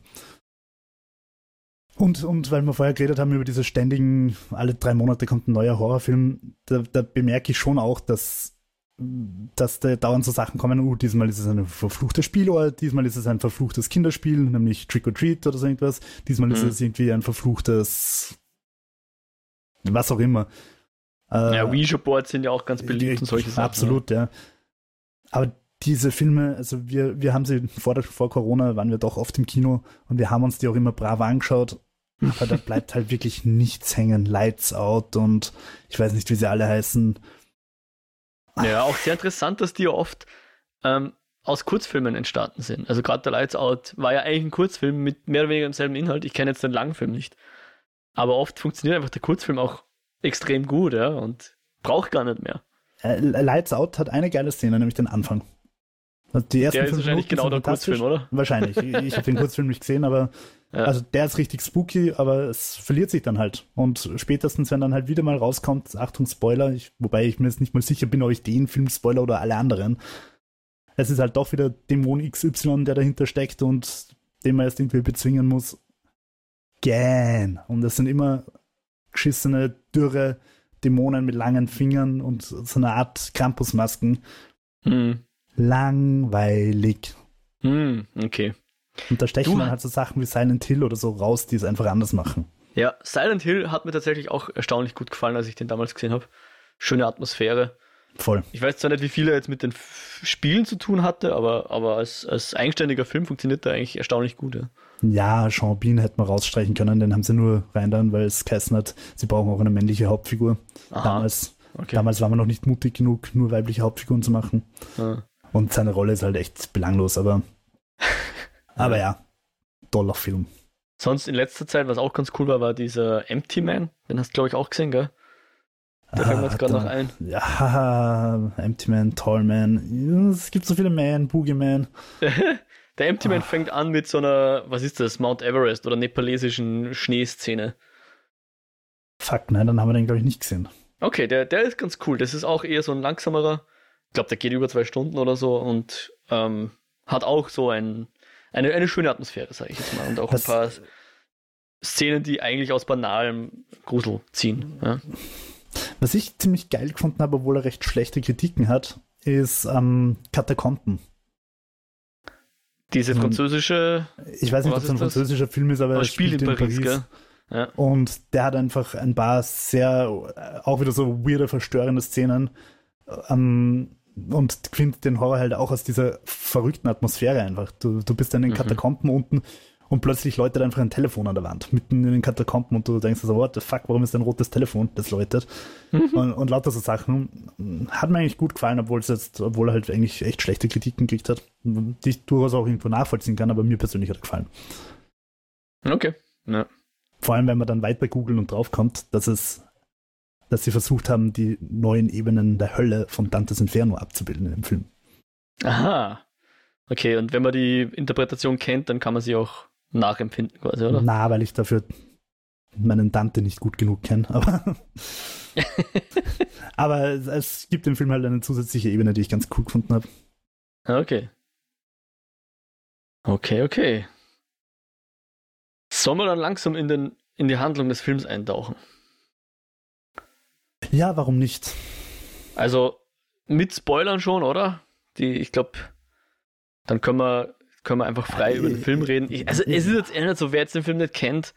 Speaker 2: Und, und weil wir vorher geredet haben über diese ständigen, alle drei Monate kommt ein neuer Horrorfilm, da, da bemerke ich schon auch, dass dass da dauernd so Sachen kommen, uh, diesmal ist es ein verfluchtes Spielort, diesmal ist es ein verfluchtes Kinderspiel, nämlich Trick or Treat oder so irgendwas, diesmal mhm. ist es irgendwie ein verfluchtes was auch immer.
Speaker 1: Äh, ja, Ouija-Boards sind ja auch ganz beliebt und solche Sachen.
Speaker 2: Absolut, ja. Aber diese Filme, also wir, wir haben sie vor, vor Corona, waren wir doch oft im Kino und wir haben uns die auch immer brav angeschaut. Aber da bleibt halt wirklich nichts hängen. Lights Out und ich weiß nicht, wie sie alle heißen.
Speaker 1: Ja, auch sehr interessant, dass die oft ähm, aus Kurzfilmen entstanden sind. Also gerade der Lights Out war ja eigentlich ein Kurzfilm mit mehr oder weniger demselben Inhalt. Ich kenne jetzt den Langfilm nicht. Aber oft funktioniert einfach der Kurzfilm auch extrem gut, ja, und braucht gar nicht mehr.
Speaker 2: Äh, Lights Out hat eine geile Szene, nämlich den Anfang.
Speaker 1: Also die ersten der ist wahrscheinlich genau der Kurzfilm, oder?
Speaker 2: Wahrscheinlich. Ich, ich habe den Kurzfilm nicht gesehen, aber [laughs] ja. also der ist richtig spooky, aber es verliert sich dann halt. Und spätestens, wenn dann halt wieder mal rauskommt, Achtung, Spoiler, ich, wobei ich mir jetzt nicht mal sicher bin, ob ich den Film spoiler oder alle anderen. Es ist halt doch wieder Dämon XY, der dahinter steckt und den man erst irgendwie bezwingen muss. Gähn. Und das sind immer geschissene, dürre Dämonen mit langen Fingern und so eine Art Krampusmasken. Hm. Langweilig.
Speaker 1: Hm, okay.
Speaker 2: Und da stechen dann halt so Sachen wie Silent Hill oder so raus, die es einfach anders machen.
Speaker 1: Ja, Silent Hill hat mir tatsächlich auch erstaunlich gut gefallen, als ich den damals gesehen habe. Schöne Atmosphäre.
Speaker 2: Voll.
Speaker 1: Ich weiß zwar nicht, wie viel er jetzt mit den Spielen zu tun hatte, aber, aber als, als eigenständiger Film funktioniert er eigentlich erstaunlich gut. Ja.
Speaker 2: Ja, Sean Bean hätte man rausstreichen können, den haben sie nur rein dann, weil es geheißen hat, sie brauchen auch eine männliche Hauptfigur. Damals, okay. damals war man noch nicht mutig genug, nur weibliche Hauptfiguren zu machen. Ah. Und seine Rolle ist halt echt belanglos, aber, [laughs] aber ja, toller Film.
Speaker 1: Sonst in letzter Zeit, was auch ganz cool war, war dieser Empty Man. Den hast du, glaube ich, auch gesehen, gell? Da fällt mir jetzt gerade noch ein.
Speaker 2: Ja, Empty Man, Tall Man. Es gibt so viele Man, Boogie Man. [laughs]
Speaker 1: Der Empty Man ah. fängt an mit so einer, was ist das, Mount Everest oder nepalesischen Schneeszene.
Speaker 2: Fuck, nein, dann haben wir den, glaube ich, nicht gesehen.
Speaker 1: Okay, der, der ist ganz cool. Das ist auch eher so ein langsamerer. Ich glaube, der geht über zwei Stunden oder so und ähm, hat auch so ein, eine, eine schöne Atmosphäre, sage ich jetzt mal. Und auch das, ein paar Szenen, die eigentlich aus banalem Grusel ziehen. Ja.
Speaker 2: Was ich ziemlich geil gefunden habe, obwohl er recht schlechte Kritiken hat, ist ähm, Katakomben.
Speaker 1: Diese französische.
Speaker 2: Ich weiß nicht, ob es ein französischer Film ist, aber,
Speaker 1: er spielt, in Paris. In Paris.
Speaker 2: Ja. Und der hat einfach ein paar sehr, auch wieder so weirde, verstörende Szenen. Ähm, und findet den Horror halt auch aus dieser verrückten Atmosphäre einfach. Du, du bist in den mhm. Katakomben unten und plötzlich läutet einfach ein Telefon an der Wand, mitten in den Katakomben und du denkst so, what the fuck, warum ist ein rotes Telefon, das läutet? Mhm. Und, und, lauter so Sachen. Hat mir eigentlich gut gefallen, obwohl es jetzt, obwohl er halt eigentlich echt schlechte Kritiken gekriegt hat, die ich durchaus auch irgendwo nachvollziehen kann, aber mir persönlich hat er gefallen.
Speaker 1: Okay. Ja.
Speaker 2: Vor allem, wenn man dann weiter googeln und draufkommt, dass es, dass sie versucht haben, die neuen Ebenen der Hölle von Dantes Inferno abzubilden im Film.
Speaker 1: Aha. Okay, und wenn man die Interpretation kennt, dann kann man sie auch nachempfinden quasi, oder?
Speaker 2: Na, weil ich dafür meinen Dante nicht gut genug kenne, aber [laughs] aber es, es, gibt im Film halt eine zusätzliche Ebene, die ich ganz cool gefunden habe.
Speaker 1: Okay. Okay, okay. Sollen wir dann langsam in, den, in die Handlung des Films eintauchen?
Speaker 2: Ja, warum nicht?
Speaker 1: Also mit Spoilern schon, oder? Die, ich glaube, dann können wir können wir einfach frei über den Film reden. Ich, also es ist jetzt eher nicht so, wer jetzt den Film nicht kennt.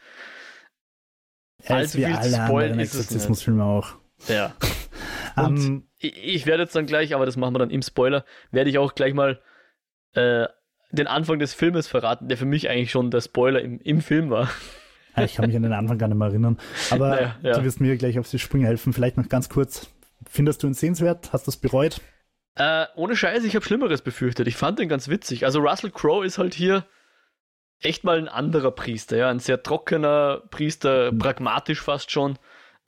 Speaker 2: Also viel alle zu spoilen ist Exorzismusfilme auch.
Speaker 1: Ja. [laughs] Und um, ähm, ich, ich, werde jetzt dann gleich, aber das machen wir dann im Spoiler, werde ich auch gleich mal äh, den Anfang des Filmes verraten, der für mich eigentlich schon der Spoiler im, im Film war.
Speaker 2: Ich kann mich an den Anfang gar nicht mehr erinnern. Aber naja, ja. du wirst mir gleich auf die Sprünge helfen. Vielleicht noch ganz kurz. Findest du ihn sehenswert? Hast du es bereut?
Speaker 1: Äh, ohne Scheiß, ich habe Schlimmeres befürchtet. Ich fand den ganz witzig. Also Russell Crowe ist halt hier echt mal ein anderer Priester, ja, ein sehr trockener Priester, mhm. pragmatisch fast schon.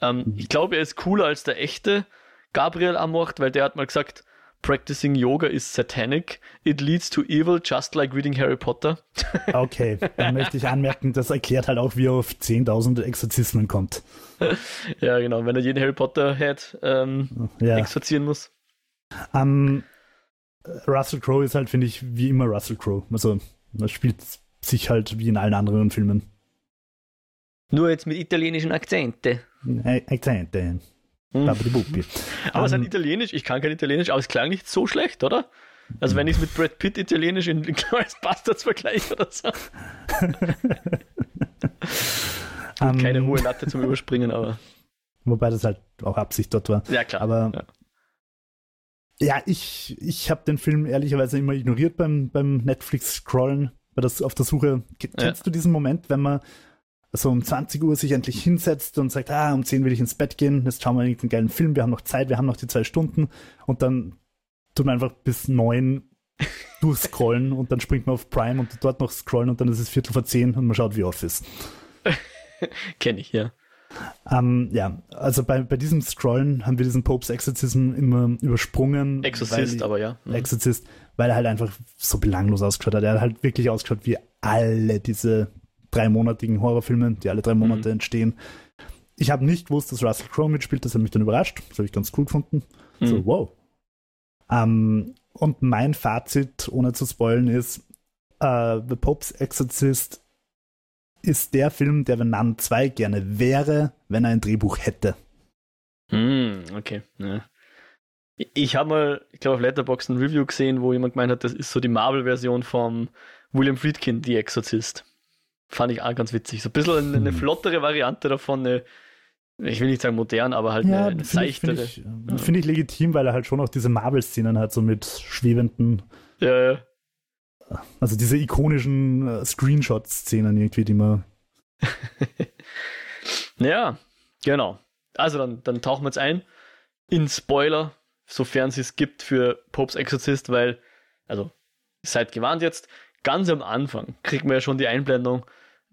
Speaker 1: Ähm, mhm. Ich glaube, er ist cooler als der echte Gabriel Amort, weil der hat mal gesagt, Practicing Yoga is satanic. It leads to evil, just like reading Harry Potter. [laughs]
Speaker 2: Okay, dann möchte ich anmerken, das erklärt halt auch, wie er auf 10.000 Exorzismen kommt. [laughs]
Speaker 1: ja, genau, wenn er jeden Harry Potter-Head ähm, ja. exorzieren muss.
Speaker 2: Um, Russell Crowe ist halt, finde ich, wie immer Russell Crowe. Also, er spielt sich halt wie in allen anderen Filmen.
Speaker 1: Nur jetzt mit italienischen Akzente.
Speaker 2: Akzente.
Speaker 1: Hm.
Speaker 2: Babidi-Bubi.
Speaker 1: Aber sein
Speaker 2: Ähm,
Speaker 1: Italienisch, ich kann kein Italienisch, aber es klang nicht so schlecht, oder? Also wenn ich es mit Brad Pitt Italienisch in [laughs] Glorious Bastards vergleiche oder so. [laughs]
Speaker 2: ähm,
Speaker 1: Keine hohe Latte zum Überspringen, aber
Speaker 2: Wobei das halt auch Absicht dort war.
Speaker 1: ja klar.
Speaker 2: Aber
Speaker 1: ja.
Speaker 2: ja, ich, ich habe den Film ehrlicherweise immer ignoriert beim, beim Netflix-Scrollen, bei das, auf der Suche. Ke-
Speaker 1: Ja.
Speaker 2: Kennst du diesen Moment, wenn man so um 20 Uhr sich endlich hinsetzt und sagt, ah, um 10 will ich ins Bett gehen, jetzt schauen wir irgendeinen geilen Film, wir haben noch Zeit, wir haben noch die zwei Stunden und dann tut man einfach bis 9 [laughs] durchscrollen und dann springt man auf Prime und dort noch scrollen und dann ist es Viertel vor 10 und man schaut wie Office. [laughs]
Speaker 1: Kenne ich, ja.
Speaker 2: Ähm, ja, also bei, bei diesem Scrollen haben wir diesen Popes Exorcism immer übersprungen.
Speaker 1: Exorcist,
Speaker 2: weil,
Speaker 1: aber ja. Mhm.
Speaker 2: Exorcist, weil er halt einfach so belanglos ausgeschaut hat. Er hat halt wirklich ausgeschaut wie alle diese dreimonatigen Horrorfilme, die alle drei Monate
Speaker 1: Mhm.
Speaker 2: entstehen. Ich habe nicht gewusst, dass Russell Crowe mitspielt, das hat mich dann überrascht. Das habe ich ganz cool gefunden. So,
Speaker 1: Mhm.
Speaker 2: wow. Ähm, und mein Fazit, ohne zu spoilen, ist, äh, The Pope's Exorcist ist der Film, der Nun 2 gerne wäre, wenn er ein Drehbuch hätte.
Speaker 1: Hm, okay. Ja. Ich habe mal, ich glaube, auf Letterboxd ein Review gesehen, wo jemand gemeint hat, das ist so die Marvel-Version vom William Friedkin, The Exorcist. Fand ich auch ganz witzig. So ein bisschen eine, eine
Speaker 2: Hm.
Speaker 1: flottere Variante davon, eine, ich will nicht sagen modern, aber halt eine, eine
Speaker 2: finde ich,
Speaker 1: seichtere.
Speaker 2: find ich, äh, find ich legitim, weil er halt schon auch diese Marvel-Szenen hat, so mit schwebenden,
Speaker 1: Ja, ja.
Speaker 2: also diese ikonischen äh, Screenshot-Szenen irgendwie, die man. [laughs]
Speaker 1: Ja, genau. Also dann, dann tauchen wir jetzt ein in Spoiler, sofern es es gibt für Popes Exorcist, weil, also, seid gewarnt jetzt, ganz am Anfang kriegt man ja schon die Einblendung,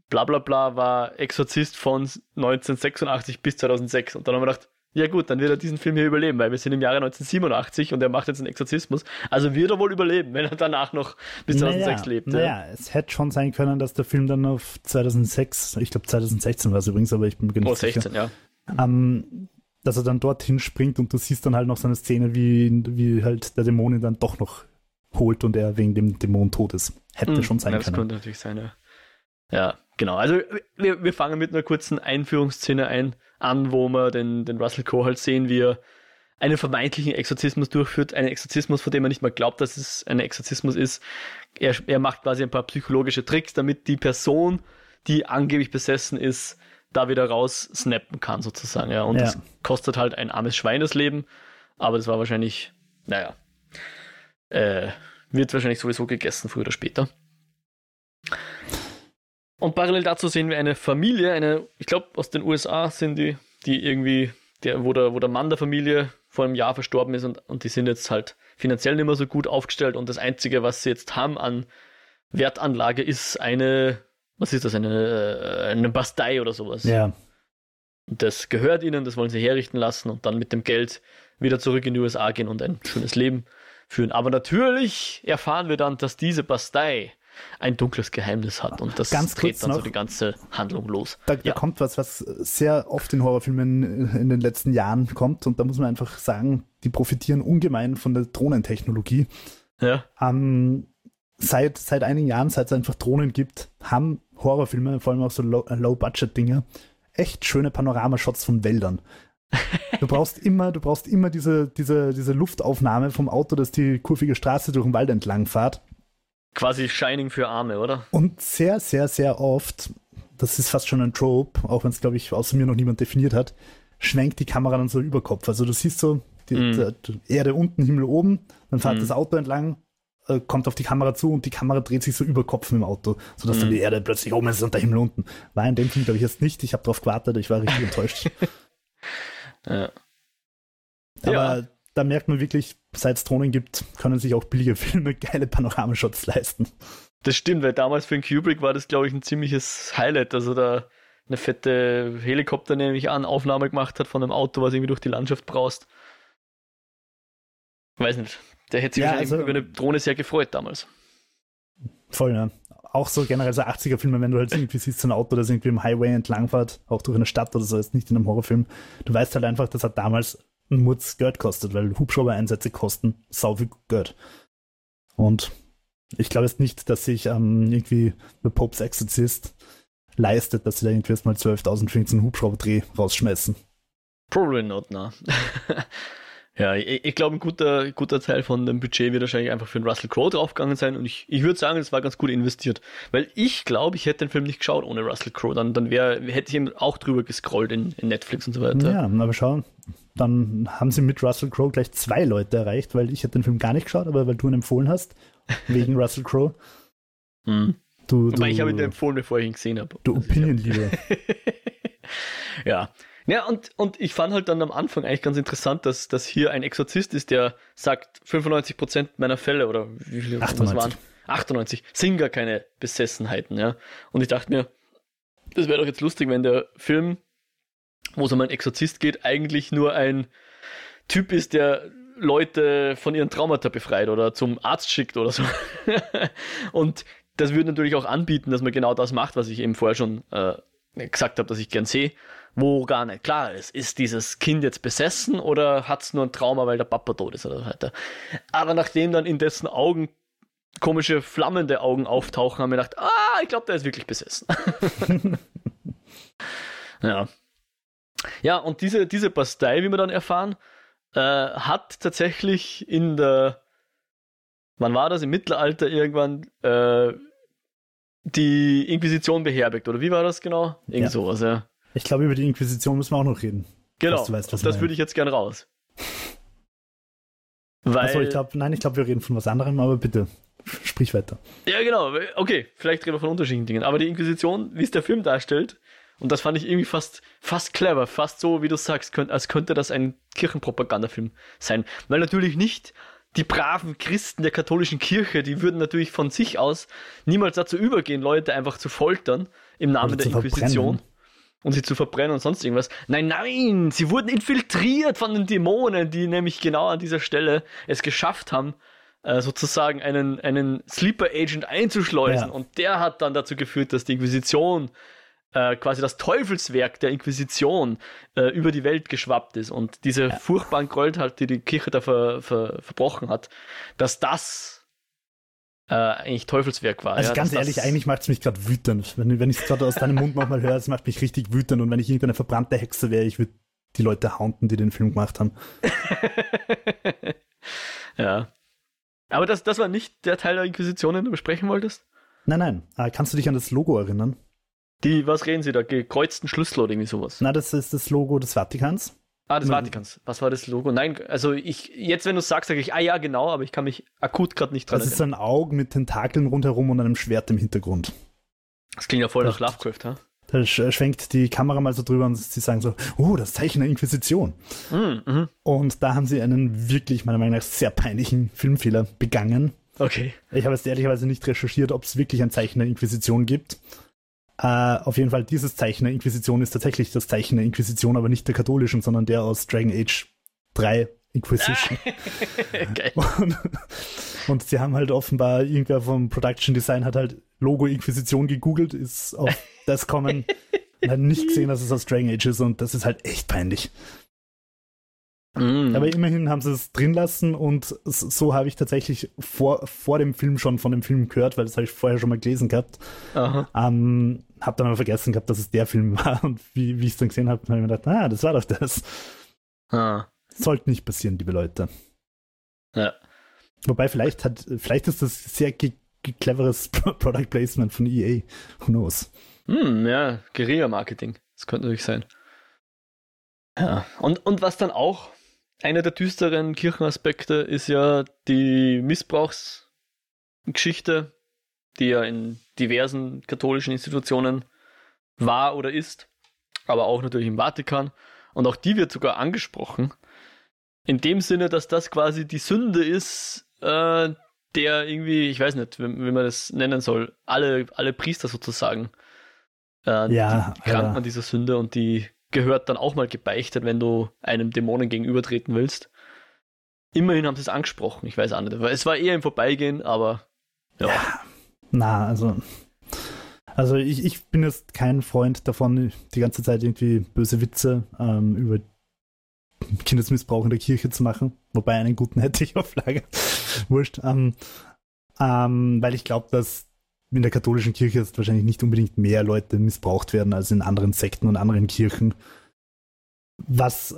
Speaker 1: bla bla bla war Exorzist von 1986 bis 2006. Und dann haben wir gedacht, ja gut, dann wird er diesen Film hier überleben, weil wir sind im Jahre 1987 und er macht jetzt einen Exorzismus. Also wird er wohl überleben, wenn er danach noch bis 2006
Speaker 2: naja,
Speaker 1: lebt. ja.
Speaker 2: Naja, es hätte schon sein können, dass der Film dann auf 2006, ich glaube 2016 war es übrigens, aber ich bin nicht
Speaker 1: Oh,
Speaker 2: sicher.
Speaker 1: 16, ja.
Speaker 2: ähm, dass er dann dorthin springt und du siehst dann halt noch so eine Szene, wie, wie halt der Dämon ihn dann doch noch holt und er wegen dem Dämon tot ist. Hätte
Speaker 1: Hm,
Speaker 2: schon sein
Speaker 1: ja, das
Speaker 2: können.
Speaker 1: könnte natürlich sein, ja. Ja, genau. Also wir, wir fangen mit einer kurzen Einführungsszene ein, an, wo wir den, den Russell Crowe halt sehen, wie er einen vermeintlichen Exorzismus durchführt, einen Exorzismus, von dem er nicht mal glaubt, dass es ein Exorzismus ist. Er, er macht quasi ein paar psychologische Tricks, damit die Person, die angeblich besessen ist, da wieder raus snappen kann, sozusagen. Ja. Und
Speaker 2: Ja.
Speaker 1: das kostet halt ein armes Schwein das Leben, aber das war wahrscheinlich, naja, äh, wird wahrscheinlich sowieso gegessen, früher oder später. Und parallel dazu sehen wir eine Familie, eine, ich glaube, aus den USA sind die, die irgendwie, der, wo, der, wo der Mann der Familie vor einem Jahr verstorben ist und, und die sind jetzt halt finanziell nicht mehr so gut aufgestellt und das Einzige, was sie jetzt haben an Wertanlage, ist eine, was ist das, eine, äh, eine Bastei oder sowas.
Speaker 2: Ja,
Speaker 1: Und das gehört ihnen, das wollen sie herrichten lassen und dann mit dem Geld wieder zurück in die USA gehen und ein schönes Leben führen. Aber natürlich erfahren wir dann, dass diese Bastei ein dunkles Geheimnis hat und das
Speaker 2: Ganz
Speaker 1: dreht dann so
Speaker 2: noch.
Speaker 1: die ganze Handlung los.
Speaker 2: da, da
Speaker 1: Ja.
Speaker 2: kommt was, was sehr oft in Horrorfilmen in den letzten Jahren kommt und da muss man einfach sagen, die profitieren ungemein von der Drohnentechnologie.
Speaker 1: Ja,
Speaker 2: Ähm, seit, seit einigen Jahren, seit es einfach Drohnen gibt, haben Horrorfilme, vor allem auch so Low- äh, Low-Budget-Dinge, echt schöne Panoramashots von Wäldern. Du brauchst [laughs] immer, du brauchst immer diese, diese, diese Luftaufnahme vom Auto, das die kurvige Straße durch den Wald entlang fährt.
Speaker 1: Quasi Shining für Arme, oder?
Speaker 2: Und sehr, sehr, sehr oft, das ist fast schon ein Trope, auch wenn es, glaube ich, außer mir noch niemand definiert hat, schwenkt die Kamera dann so über Kopf. Also du siehst so die,
Speaker 1: Mm.
Speaker 2: die Erde unten, Himmel oben, dann fährt
Speaker 1: Mm.
Speaker 2: das Auto entlang, äh, kommt auf die Kamera zu und die Kamera dreht sich so über Kopf im Auto, sodass dann
Speaker 1: Mm.
Speaker 2: die Erde plötzlich oben ist und der Himmel unten. War in dem Film, glaube ich, jetzt nicht. Ich habe darauf gewartet, ich war richtig [laughs] enttäuscht.
Speaker 1: Ja.
Speaker 2: Aber
Speaker 1: Ja.
Speaker 2: Da merkt man wirklich, seit es Drohnen gibt, können sich auch billige Filme geile Panoramashots leisten.
Speaker 1: Das stimmt, weil damals für den Kubrick war das, glaube ich, ein ziemliches Highlight. Also da eine fette Helikopter, nehme ich an, Aufnahme gemacht hat von einem Auto, was irgendwie durch die Landschaft braust. Weiß nicht. Der hätte sich
Speaker 2: Ja,
Speaker 1: wahrscheinlich
Speaker 2: also-
Speaker 1: über eine Drohne sehr gefreut damals.
Speaker 2: Voll, ja. Auch so generell so 80er-Filme, wenn du halt irgendwie siehst, so ein Auto, das irgendwie im Highway entlangfährt, auch durch eine Stadt oder so, ist nicht in einem Horrorfilm. Du weißt halt einfach, das hat damals ein Mutz Geld kostet, weil Hubschrauber-Einsätze kosten sau viel Geld. Und ich glaube jetzt nicht, dass sich ähm, irgendwie The Pope's Exorcist leistet, dass sie da irgendwie erstmal 12.000 für einen Hubschrauberdreh rausschmeißen.
Speaker 1: Probably not, na. [laughs] ja, ich, ich glaube, ein guter, guter Teil von dem Budget wird wahrscheinlich einfach für den Russell Crowe draufgegangen sein und ich, ich würde sagen, es war ganz gut investiert. Weil ich glaube, ich hätte den Film nicht geschaut ohne Russell Crowe. Dann, dann wär, hätte ich ihm auch drüber gescrollt in, in Netflix und so weiter.
Speaker 2: Ja, aber schau, dann haben sie mit Russell Crowe gleich zwei Leute erreicht, weil ich hätte den Film gar nicht geschaut, aber weil du ihn empfohlen hast, wegen [laughs] Russell Crowe.
Speaker 1: Hm.
Speaker 2: Du,
Speaker 1: Wobei
Speaker 2: du,
Speaker 1: ich habe ihn empfohlen, bevor ich ihn gesehen habe.
Speaker 2: du Opinion-Leader. [laughs]
Speaker 1: Ja. Ja, und, und ich fand halt dann am Anfang eigentlich ganz interessant, dass, dass hier ein Exorzist ist, der sagt, 95% meiner Fälle oder wie viele was
Speaker 2: 98.
Speaker 1: waren? 98 sind gar keine Besessenheiten, ja. Und ich dachte mir, das wäre doch jetzt lustig, wenn der Film, wo es um einen Exorzist geht, eigentlich nur ein Typ ist, der Leute von ihren Traumata befreit oder zum Arzt schickt oder so. [laughs] und das würde natürlich auch anbieten, dass man genau das macht, was ich eben vorher schon äh, gesagt habe, dass ich gern sehe, wo gar nicht klar ist, ist dieses Kind jetzt besessen oder hat es nur ein Trauma, weil der Papa tot ist oder so weiter. Aber nachdem dann in dessen Augen komische flammende Augen auftauchen, haben wir gedacht, ah, ich glaube, der ist wirklich besessen. [laughs] ja. Ja, und diese, diese Bastei, wie wir dann erfahren, äh, hat tatsächlich in der, wann war das, im Mittelalter irgendwann, äh, die Inquisition beherbergt, oder wie war das genau? Irgend
Speaker 2: Ja.
Speaker 1: sowas, ja.
Speaker 2: Ich glaube, über die Inquisition müssen wir auch noch reden.
Speaker 1: Genau,
Speaker 2: weißt,
Speaker 1: das würde ich jetzt gern raus. [laughs] Weil,
Speaker 2: Achso, ich glaube, nein, ich glaube, wir reden von was anderem, aber bitte, sprich weiter.
Speaker 1: ja genau, okay, vielleicht reden wir von unterschiedlichen Dingen, aber die Inquisition, wie es der Film darstellt, und das fand ich irgendwie fast, fast clever, fast so, wie du sagst, könnt, als könnte das ein Kirchenpropagandafilm sein. Weil natürlich nicht die braven Christen der katholischen Kirche, die würden natürlich von sich aus niemals dazu übergehen, Leute einfach zu foltern im Namen der Inquisition. und sie zu verbrennen und sonst irgendwas. Nein, nein, sie wurden infiltriert von den Dämonen, die nämlich genau an dieser Stelle es geschafft haben, äh, sozusagen einen, einen Sleeper Agent einzuschleusen.
Speaker 2: Ja.
Speaker 1: Und der hat dann dazu geführt, dass die Inquisition äh, quasi das Teufelswerk der Inquisition äh, über die Welt geschwappt ist und diese furchtbaren Gräueltaten, die die Kirche da ver, ver, verbrochen hat, dass das äh, eigentlich Teufelswerk war.
Speaker 2: Also
Speaker 1: ja,
Speaker 2: ganz ehrlich, eigentlich macht es mich gerade wütend. Wenn, wenn ich es gerade aus deinem Mund manchmal höre, es macht mich richtig wütend. Und wenn ich irgendeine verbrannte Hexe wäre, ich würde die Leute haunten, die den Film gemacht haben. [laughs]
Speaker 1: ja. Aber das, das war nicht der Teil der Inquisition, den du besprechen wolltest?
Speaker 2: Nein, nein. Äh, kannst du dich an das Logo erinnern?
Speaker 1: Die, was reden Sie da? Gekreuzten Schlüssel oder irgendwie sowas?
Speaker 2: Na, das ist das Logo des Vatikans.
Speaker 1: Ah, des Vatikans. Was war das Logo? Nein, also ich, jetzt wenn du sagst, sage ich, ah ja, genau, aber ich kann mich akut gerade nicht dran
Speaker 2: Das ist
Speaker 1: erinnern.
Speaker 2: ein Auge mit Tentakeln rundherum und einem Schwert im Hintergrund.
Speaker 1: Das klingt ja voll nach Lovecraft, ha?
Speaker 2: Da sch- schwenkt die Kamera mal so drüber und sie sagen so, oh, das Zeichen der Inquisition.
Speaker 1: Mhm, mhm.
Speaker 2: Und da haben sie einen wirklich, meiner Meinung nach, sehr peinlichen Filmfehler begangen.
Speaker 1: Okay.
Speaker 2: Ich habe jetzt ehrlicherweise nicht recherchiert, ob es wirklich ein Zeichen der Inquisition gibt. Äh, auf jeden Fall, dieses Zeichen der Inquisition ist tatsächlich das Zeichen der Inquisition, aber nicht der katholischen, sondern der aus Dragon Age 3 Inquisition. [laughs]
Speaker 1: Geil.
Speaker 2: Und, und sie haben halt offenbar, irgendwer vom Production Design hat halt Logo Inquisition gegoogelt, ist auf das kommen und hat nicht gesehen, dass es aus Dragon Age ist und das ist halt echt peinlich.
Speaker 1: Mhm.
Speaker 2: Aber immerhin haben sie es drin lassen und so habe ich tatsächlich vor, vor dem Film schon von dem Film gehört, weil das habe ich vorher schon mal gelesen gehabt. Ähm, hab dann aber vergessen gehabt, dass es der Film [laughs] war und wie, wie ich es dann gesehen habe, habe ich mir gedacht, ah, das war doch das.
Speaker 1: Ah.
Speaker 2: Sollte nicht passieren, liebe Leute.
Speaker 1: Ja.
Speaker 2: Wobei vielleicht hat, vielleicht ist das sehr cleveres [laughs] Pro- Product Placement von EA. Who knows?
Speaker 1: Hm, ja, Guerilla-Marketing. Das könnte natürlich sein. Ja. Und, und was dann auch einer der düsteren Kirchenaspekte ist ja die Missbrauchsgeschichte, die ja in diversen katholischen Institutionen war oder ist, aber auch natürlich im Vatikan. Und auch die wird sogar angesprochen. In dem Sinne, dass das quasi die Sünde ist, äh, der irgendwie, ich weiß nicht, wie, wie man das nennen soll, alle, alle Priester sozusagen äh,
Speaker 2: Ja,
Speaker 1: die, die
Speaker 2: aber-
Speaker 1: an dieser Sünde und die gehört dann auch mal gebeichtet, wenn du einem Dämonen gegenübertreten willst. Immerhin haben sie es angesprochen, ich weiß auch nicht. Es war eher im Vorbeigehen, aber ja.
Speaker 2: Na, also. Also ich, ich bin jetzt kein Freund davon, die ganze Zeit irgendwie böse Witze ähm, über Kindesmissbrauch in der Kirche zu machen. Wobei einen guten [laughs] hätte ich auf Lager. Wurscht. Ähm, ähm, weil ich glaube, dass in der katholischen Kirche jetzt wahrscheinlich nicht unbedingt mehr Leute missbraucht werden als in anderen Sekten und anderen Kirchen. Was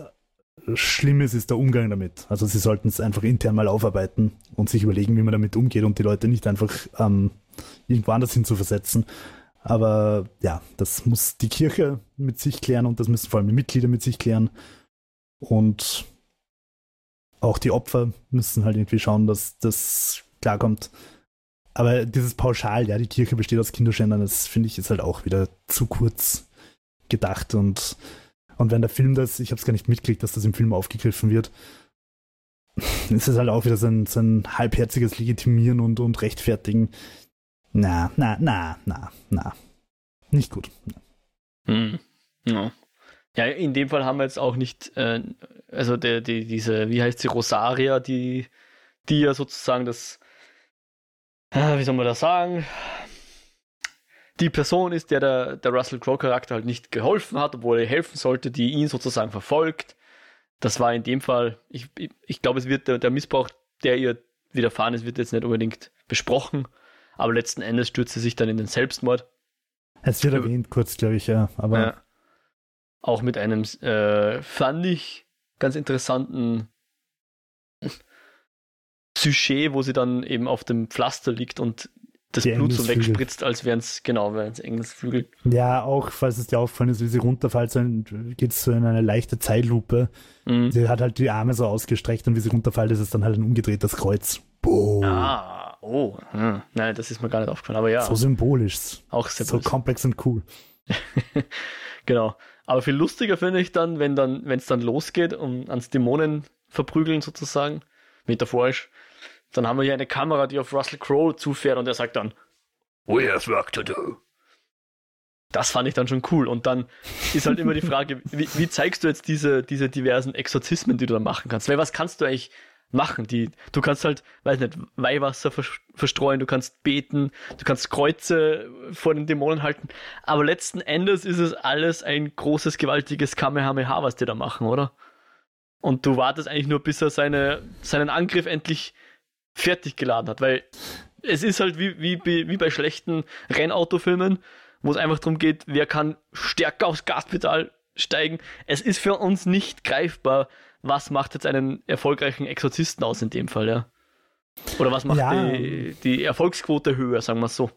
Speaker 2: schlimm ist, der Umgang damit. Also sie sollten es einfach intern mal aufarbeiten und sich überlegen, wie man damit umgeht und die Leute nicht einfach ähm, irgendwo anders hin zu versetzen. Aber ja, das muss die Kirche mit sich klären und das müssen vor allem die Mitglieder mit sich klären. Und auch die Opfer müssen halt irgendwie schauen, dass das klarkommt. Aber dieses Pauschal, ja, die Kirche besteht aus Kinderschändern, das finde ich ist halt auch wieder zu kurz gedacht und und wenn der Film das, ich habe es gar nicht mitgekriegt, dass das im Film aufgegriffen wird, [laughs] ist es halt auch wieder so ein, so ein halbherziges Legitimieren und, und Rechtfertigen. Na, na, na, na, na. Nicht gut.
Speaker 1: Hm. Ja. ja, in dem Fall haben wir jetzt auch nicht, äh, also der, die, diese, wie heißt sie, Rosaria, die, die ja sozusagen das, wie soll man das sagen, die Person ist, der der, der Russell Crowe-Charakter halt nicht geholfen hat, obwohl er helfen sollte, die ihn sozusagen verfolgt. Das war in dem Fall, ich, ich, ich glaube, es wird der, der Missbrauch, der ihr widerfahren ist, wird jetzt nicht unbedingt besprochen, aber letzten Endes stürzt sie sich dann in den Selbstmord.
Speaker 2: Es wird erwähnt, kurz, glaube ich, ja. Aber ja.
Speaker 1: Auch mit einem, äh, fand ich, ganz interessanten Sujet, wo sie dann eben auf dem Pflaster liegt und das die Blut so wegspritzt, als wären es, genau, wären es Engelsflügel.
Speaker 2: Ja, auch, falls es dir auffallen ist, wie sie runterfällt, so geht es so in eine leichte Zeitlupe. Mhm. Sie hat halt die Arme so ausgestreckt und wie sie runterfällt, ist es dann halt ein umgedrehtes Kreuz.
Speaker 1: Boom. Ah, oh. Hm. Nein, das ist mir gar nicht aufgefallen, aber ja.
Speaker 2: So symbolisch.
Speaker 1: Auch sehr
Speaker 2: So komplex und cool. [laughs]
Speaker 1: genau. Aber viel lustiger finde ich dann, wenn dann, wenn es dann losgeht, um ans Dämonen verprügeln sozusagen, metaphorisch, dann haben wir hier eine Kamera, die auf Russell Crowe zufährt und er sagt dann, We have work to do. Das fand ich dann schon cool. Und dann ist halt immer die Frage, [laughs] wie, wie, zeigst du jetzt diese, diese diversen Exorzismen, die du da machen kannst? Weil was kannst du eigentlich machen? Die, du kannst halt, weiß nicht, Weihwasser verstreuen, du kannst beten, du kannst Kreuze vor den Dämonen halten. Aber letzten Endes ist es alles ein großes, gewaltiges Kamehameha, was die da machen, oder? Und du wartest eigentlich nur, bis er seine, seinen Angriff endlich fertig geladen hat, weil es ist halt wie, wie, wie bei schlechten Rennautofilmen, wo es einfach darum geht, wer kann stärker aufs Gaspedal steigen. Es ist für uns nicht greifbar, was macht jetzt einen erfolgreichen Exorzisten aus in dem Fall, ja. Oder was macht ja. die, die Erfolgsquote höher, sagen wir es so.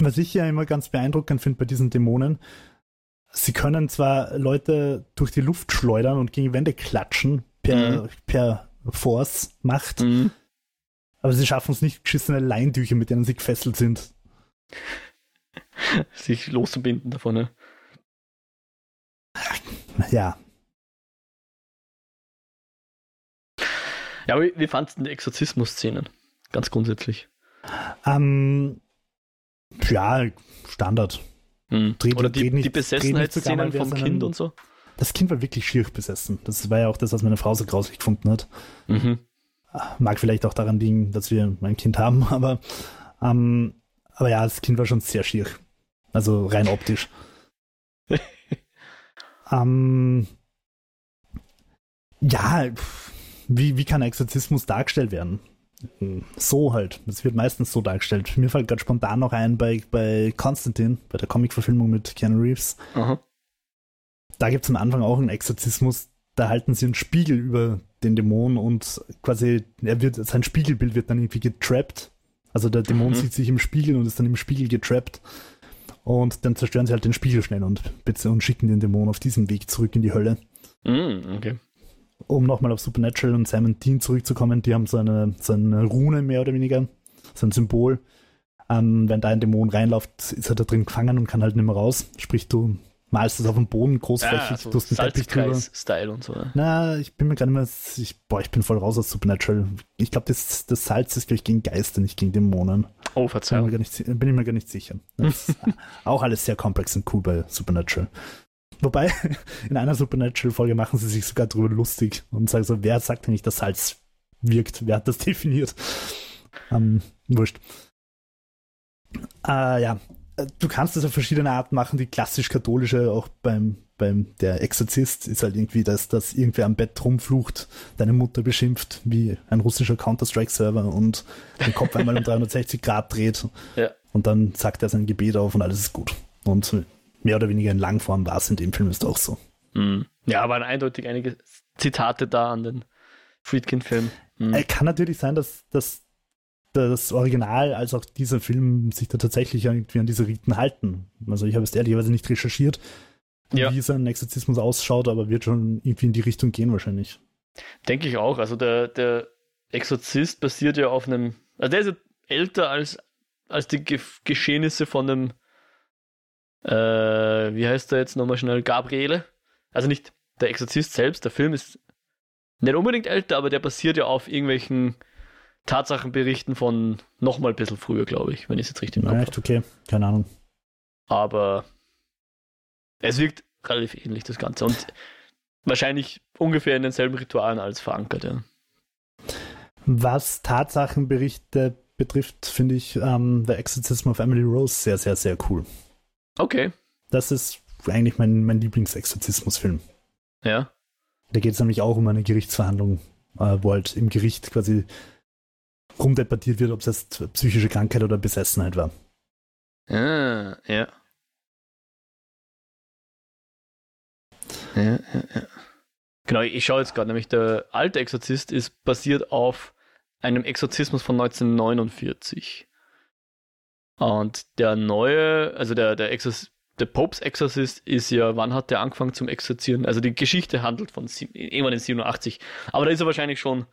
Speaker 2: Was ich ja immer ganz beeindruckend finde bei diesen Dämonen, sie können zwar Leute durch die Luft schleudern und gegen Wände klatschen per, mhm. per Force macht. Mhm. Aber sie schaffen es nicht, geschissene Leintücher, mit denen sie gefesselt sind. [laughs]
Speaker 1: Sich loszubinden davon, ne?
Speaker 2: Ja.
Speaker 1: Ja, aber wie, fandest du die Exorzismus-Szenen? Ganz grundsätzlich.
Speaker 2: Ähm, ja, Standard.
Speaker 1: Hm. Dreht, Oder die, nicht, die Besessenheitsszenen vom Kind und so?
Speaker 2: Das Kind war wirklich schier besessen. Das war ja auch das, was meine Frau so grausig gefunden hat. Mhm. Mag vielleicht auch daran liegen, dass wir ein Kind haben, [laughs] aber, ähm, aber ja, das Kind war schon sehr schier. Also rein optisch. [laughs] ähm, ja, wie, wie kann Exorzismus dargestellt werden? So halt. Es wird meistens so dargestellt. Mir fällt gerade spontan noch ein bei, bei Constantine, bei der Comic-Verfilmung mit Keanu Reeves. Aha da gibt es am Anfang auch einen Exorzismus, da halten sie einen Spiegel über den Dämon und quasi, er wird, sein Spiegelbild wird dann irgendwie getrappt. Also der Dämon mhm. sieht sich im Spiegel und ist dann im Spiegel getrappt. Und dann zerstören sie halt den Spiegel schnell und, und schicken den Dämon auf diesem Weg zurück in die Hölle.
Speaker 1: Mhm, okay.
Speaker 2: Um nochmal auf Supernatural und Simon Dean zurückzukommen, die haben so eine, so eine Rune mehr oder weniger, so ein Symbol. Ähm, wenn da ein Dämon reinläuft, ist er da drin gefangen und kann halt nicht mehr raus. Sprich, du malst es auf dem Boden großflächig, ja, so du hast einen Teppich drüber.
Speaker 1: Style und so.
Speaker 2: Na, ich bin mir gerade immer, ich, boah, ich bin voll raus aus Supernatural. Ich glaube, das, das Salz ist, glaube ich, gegen Geister, nicht gegen Dämonen.
Speaker 1: Oh, Verzeihung.
Speaker 2: Bin, ich mir, bin ich mir gar nicht sicher. [laughs] auch alles sehr komplex und cool bei Supernatural. Wobei, [laughs] in einer Supernatural-Folge machen sie sich sogar drüber lustig und sagen so, wer sagt denn nicht, dass Salz wirkt? Wer hat das [laughs] definiert? Ähm, wurscht. Äh, ja, du kannst das auf verschiedene Arten machen. Die klassisch-katholische, auch beim, beim der Exorzist, ist halt irgendwie, dass, dass irgendwer am Bett rumflucht, deine Mutter beschimpft, wie ein russischer Counter-Strike-Server und den Kopf einmal um 360 Grad dreht. Ja. Und dann sagt er sein Gebet auf und alles ist gut. Und mehr oder weniger in Langform war es in dem Film ist auch so.
Speaker 1: Mhm. Ja, waren eindeutig einige Zitate da an den Friedkin-Film.
Speaker 2: Mhm. Äh, kann natürlich sein, dass, dass das Original als auch dieser Film sich da tatsächlich irgendwie an diese Riten halten. Also ich habe es ehrlicherweise nicht recherchiert, ja. wie sein Exorzismus ausschaut, aber wird schon irgendwie in die Richtung gehen wahrscheinlich.
Speaker 1: Denke ich auch. Also der, der Exorzist basiert ja auf einem, also der ist ja älter als, als die Ge Geschehnisse von dem, äh, wie heißt der jetzt nochmal schnell, Gabriele. Also nicht der Exorzist selbst, der Film ist nicht unbedingt älter, aber der basiert ja auf irgendwelchen Tatsachenberichten von nochmal ein bisschen früher, glaube ich, wenn ich es jetzt richtig
Speaker 2: im Echt, okay, keine Ahnung.
Speaker 1: Aber es wirkt relativ ähnlich, das Ganze. Und wahrscheinlich ungefähr in denselben Ritualen als verankert, ja.
Speaker 2: Was Tatsachenberichte betrifft, finde ich ähm, The Exorcism of Emily Rose sehr, sehr, sehr cool.
Speaker 1: Okay.
Speaker 2: Das ist eigentlich mein, mein Lieblingsexorzismusfilm.
Speaker 1: Ja.
Speaker 2: Da geht es nämlich auch um eine Gerichtsverhandlung, äh, wo halt im Gericht quasi rumdebattiert wird, ob es jetzt psychische Krankheit oder Besessenheit war.
Speaker 1: Ah, ja. Ja, ja, ja. Genau, ich schaue jetzt gerade, nämlich der alte Exorzist ist basiert auf einem Exorzismus von 1949. Und der neue, also der, der, Exorz der Popes Exorzist ist ja, wann hat der angefangen zum Exorzieren? Also die Geschichte handelt von irgendwann in 87. Aber da ist er wahrscheinlich schon